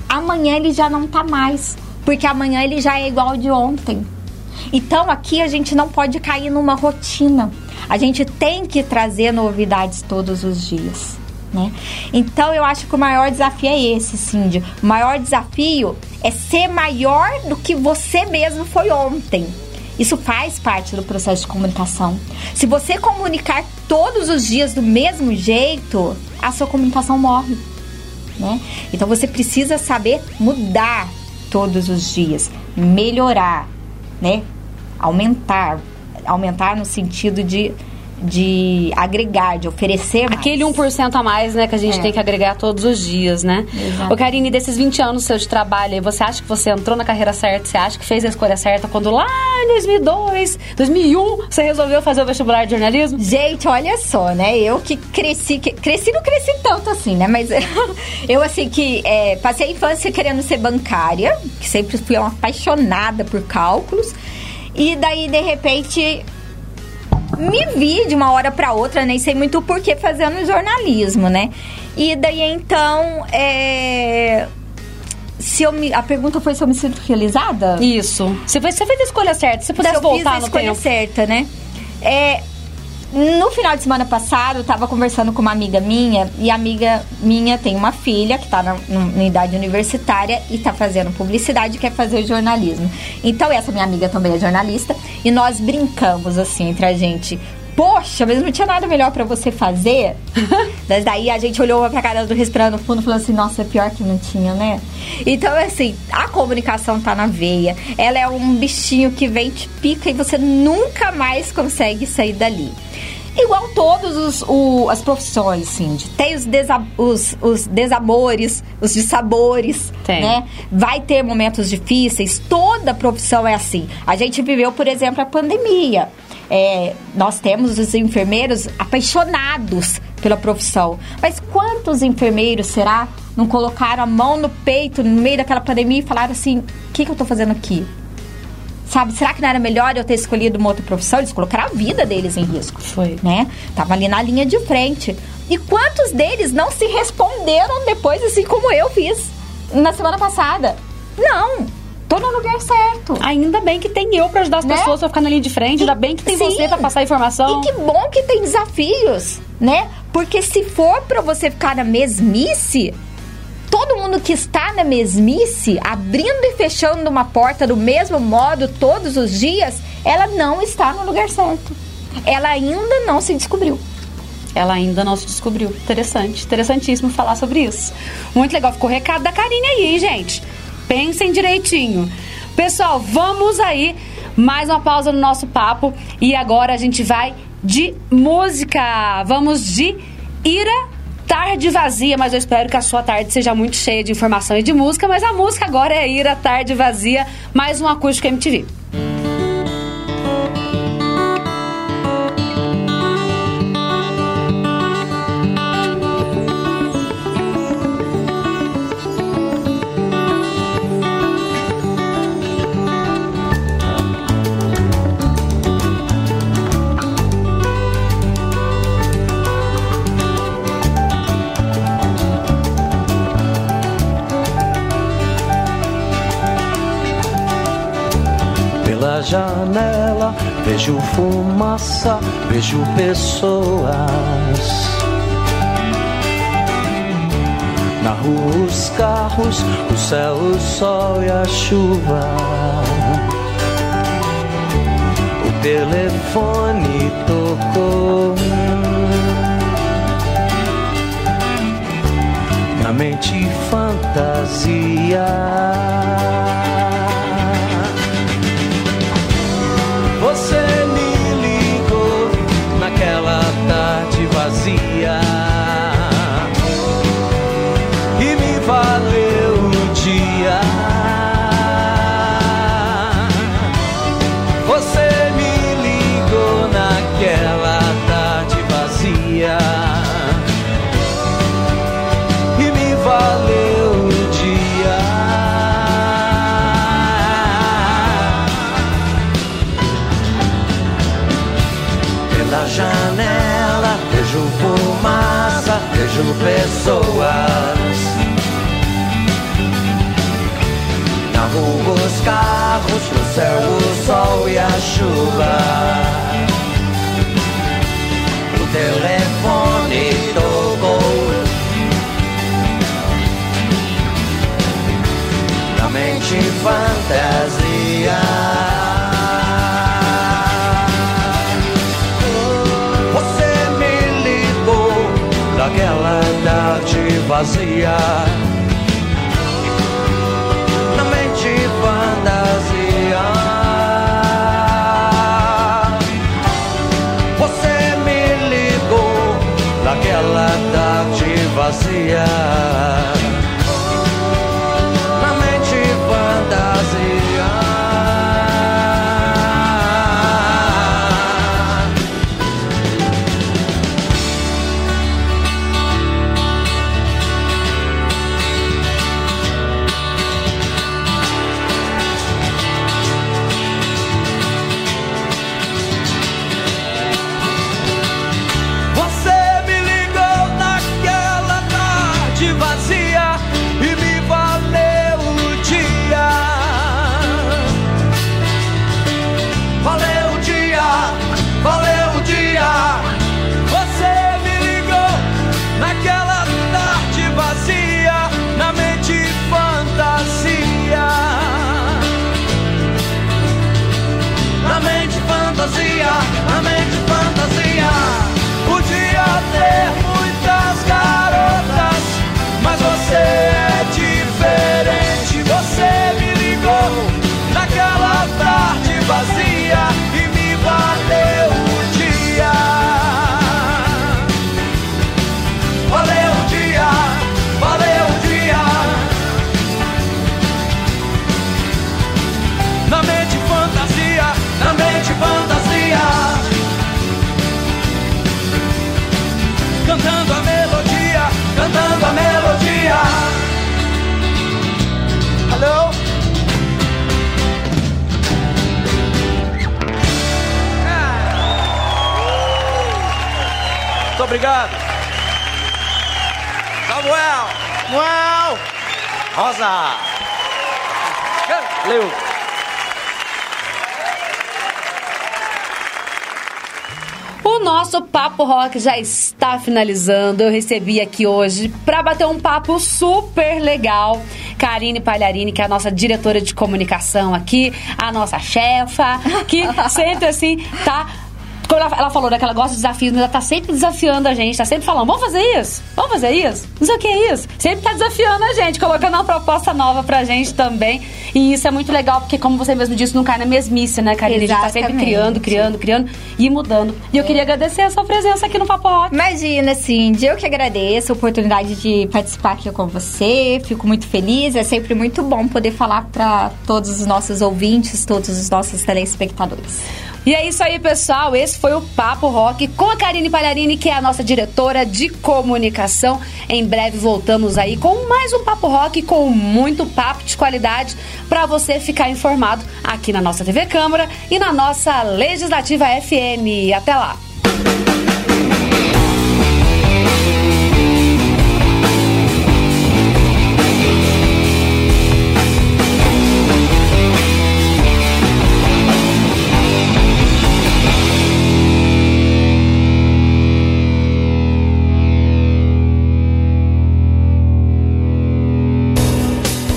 [SPEAKER 4] Amanhã ele já não tá mais, porque amanhã ele já é igual de ontem. Então aqui a gente não pode cair numa rotina. A gente tem que trazer novidades todos os dias. Né? Então eu acho que o maior desafio é esse, Cindy. O maior desafio é ser maior do que você mesmo foi ontem. Isso faz parte do processo de comunicação. Se você comunicar todos os dias do mesmo jeito, a sua comunicação morre. Né? Então você precisa saber mudar todos os dias, melhorar, né? Aumentar, aumentar no sentido de, de agregar, de oferecer mais.
[SPEAKER 2] Aquele 1% a mais, né, que a gente
[SPEAKER 4] É.
[SPEAKER 2] tem que agregar todos os dias, né?
[SPEAKER 4] Exato.
[SPEAKER 2] Ô, Karine, desses 20 anos seu de trabalho você acha que você entrou na carreira certa? Você acha que fez a escolha certa quando lá em 2002, 2001, você resolveu fazer o vestibular de jornalismo?
[SPEAKER 4] Gente, olha só, né? Eu que cresci, que, cresci não cresci tanto assim, né? Mas eu assim que é, passei a infância querendo ser bancária, que sempre fui uma apaixonada por cálculos. E daí, de repente, me vi de uma hora pra outra, nem sei muito o porquê, fazendo jornalismo, né? E daí então, é, se eu me, a pergunta foi se eu me sinto realizada?
[SPEAKER 2] Isso. Você fez, você fez a escolha certa. Se pudesse
[SPEAKER 4] se eu fiz
[SPEAKER 2] voltar
[SPEAKER 4] a
[SPEAKER 2] no
[SPEAKER 4] escolha
[SPEAKER 2] tempo.
[SPEAKER 4] certa, né? É, no final de semana passado, eu tava conversando com uma amiga minha, e a amiga minha tem uma filha que tá na, na idade universitária e tá fazendo publicidade e quer fazer jornalismo. Então, essa minha amiga também é jornalista, e nós brincamos assim entre a gente. Poxa, mas não tinha nada melhor pra você fazer? Mas daí a gente olhou pra cara do respirando fundo e falou assim: Nossa, é pior que não tinha, né? Então, assim, a comunicação tá na veia. Ela é um bichinho que vem, te pica e você nunca mais consegue sair dali. Igual todos os, o- as profissões, Cindy. Tem os, desa- os, os desamores, os dissabores,
[SPEAKER 2] Tem.
[SPEAKER 4] né? Vai ter momentos difíceis, toda profissão é assim. A gente viveu, por exemplo, a pandemia. É, nós temos os enfermeiros apaixonados pela profissão. Mas quantos enfermeiros, será, não colocaram a mão no peito no meio daquela pandemia e falaram assim: o que, que eu tô fazendo aqui? Sabe, será que não era melhor eu ter escolhido uma outra profissão? Eles colocaram a vida deles em risco.
[SPEAKER 2] Foi.
[SPEAKER 4] Né? Tava ali na linha de frente. E quantos deles não se responderam depois, assim como eu fiz na semana passada? Não, tô no lugar certo.
[SPEAKER 2] Ainda bem que tem eu pra ajudar as
[SPEAKER 4] Né?
[SPEAKER 2] pessoas pra ficar na linha de frente. Ainda bem que tem
[SPEAKER 4] Sim.
[SPEAKER 2] você pra passar informação.
[SPEAKER 4] E que bom que tem desafios, né? Porque se for pra você ficar na mesmice, todo mundo que está na mesmice, abrindo e fechando uma porta do mesmo modo todos os dias, ela não está no lugar certo. Ela ainda não se descobriu.
[SPEAKER 2] Ela ainda não se descobriu. Interessante, interessantíssimo falar sobre isso. Muito legal. Ficou o recado da Karine aí, hein, gente? Pensem direitinho. Pessoal, vamos aí. Mais uma pausa no nosso papo. E agora a gente vai de música. Vamos de Ira Tarde Vazia. Mas eu espero que a sua tarde seja muito cheia de informação e de música. Mas a música agora é Ira Tarde Vazia. Mais um acústico MTV.
[SPEAKER 5] Vejo fumaça, vejo pessoas. Na rua os carros, o céu, o sol e a chuva. O telefone tocou. Na mente fantasia. Vejo pessoas. Na rua os carros, no céu o sol e a chuva. O telefone tocou. Na mente fantasia. Vazia.
[SPEAKER 8] Obrigado. Samuel. Samuel. Rosa. Leu.
[SPEAKER 2] O nosso Papo Rock já está finalizando. Eu recebi aqui hoje para bater um papo super legal. Karine Palharini, que é a nossa diretora de comunicação aqui, a nossa chefa, que sempre assim tá quando ela, ela falou né, que ela gosta de desafios, ela tá sempre desafiando a gente, tá sempre falando, vamos fazer isso, vamos fazer isso, não sei o que é isso. Sempre tá desafiando a gente, colocando uma proposta nova pra gente também. E isso é muito legal, porque como você mesmo disse, não cai na mesmice, né, Karine? A gente tá sempre criando, criando, criando e mudando. E eu queria agradecer a sua presença aqui no Papo Rock.
[SPEAKER 4] Imagina, Cindy, eu que agradeço a oportunidade de participar aqui com você. Fico muito feliz. É sempre muito bom poder falar para todos os nossos ouvintes, todos os nossos telespectadores.
[SPEAKER 2] E é isso aí, pessoal. Esse foi o Papo Rock com a Karine Palharini, que é a nossa diretora de comunicação. Em breve voltamos aí com mais um Papo Rock com muito papo de qualidade para você ficar informado aqui na nossa TV Câmara e na nossa Legislativa FM. Até lá.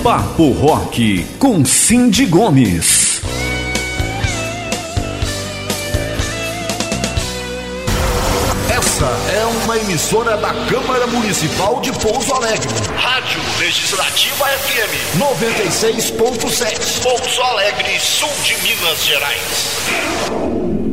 [SPEAKER 7] Papo Rock com Cindy Gomes.
[SPEAKER 9] Essa é uma emissora da Câmara Municipal de Pouso Alegre.
[SPEAKER 10] Rádio Legislativa FM
[SPEAKER 9] 96.7.
[SPEAKER 10] Pouso Alegre, sul de Minas Gerais.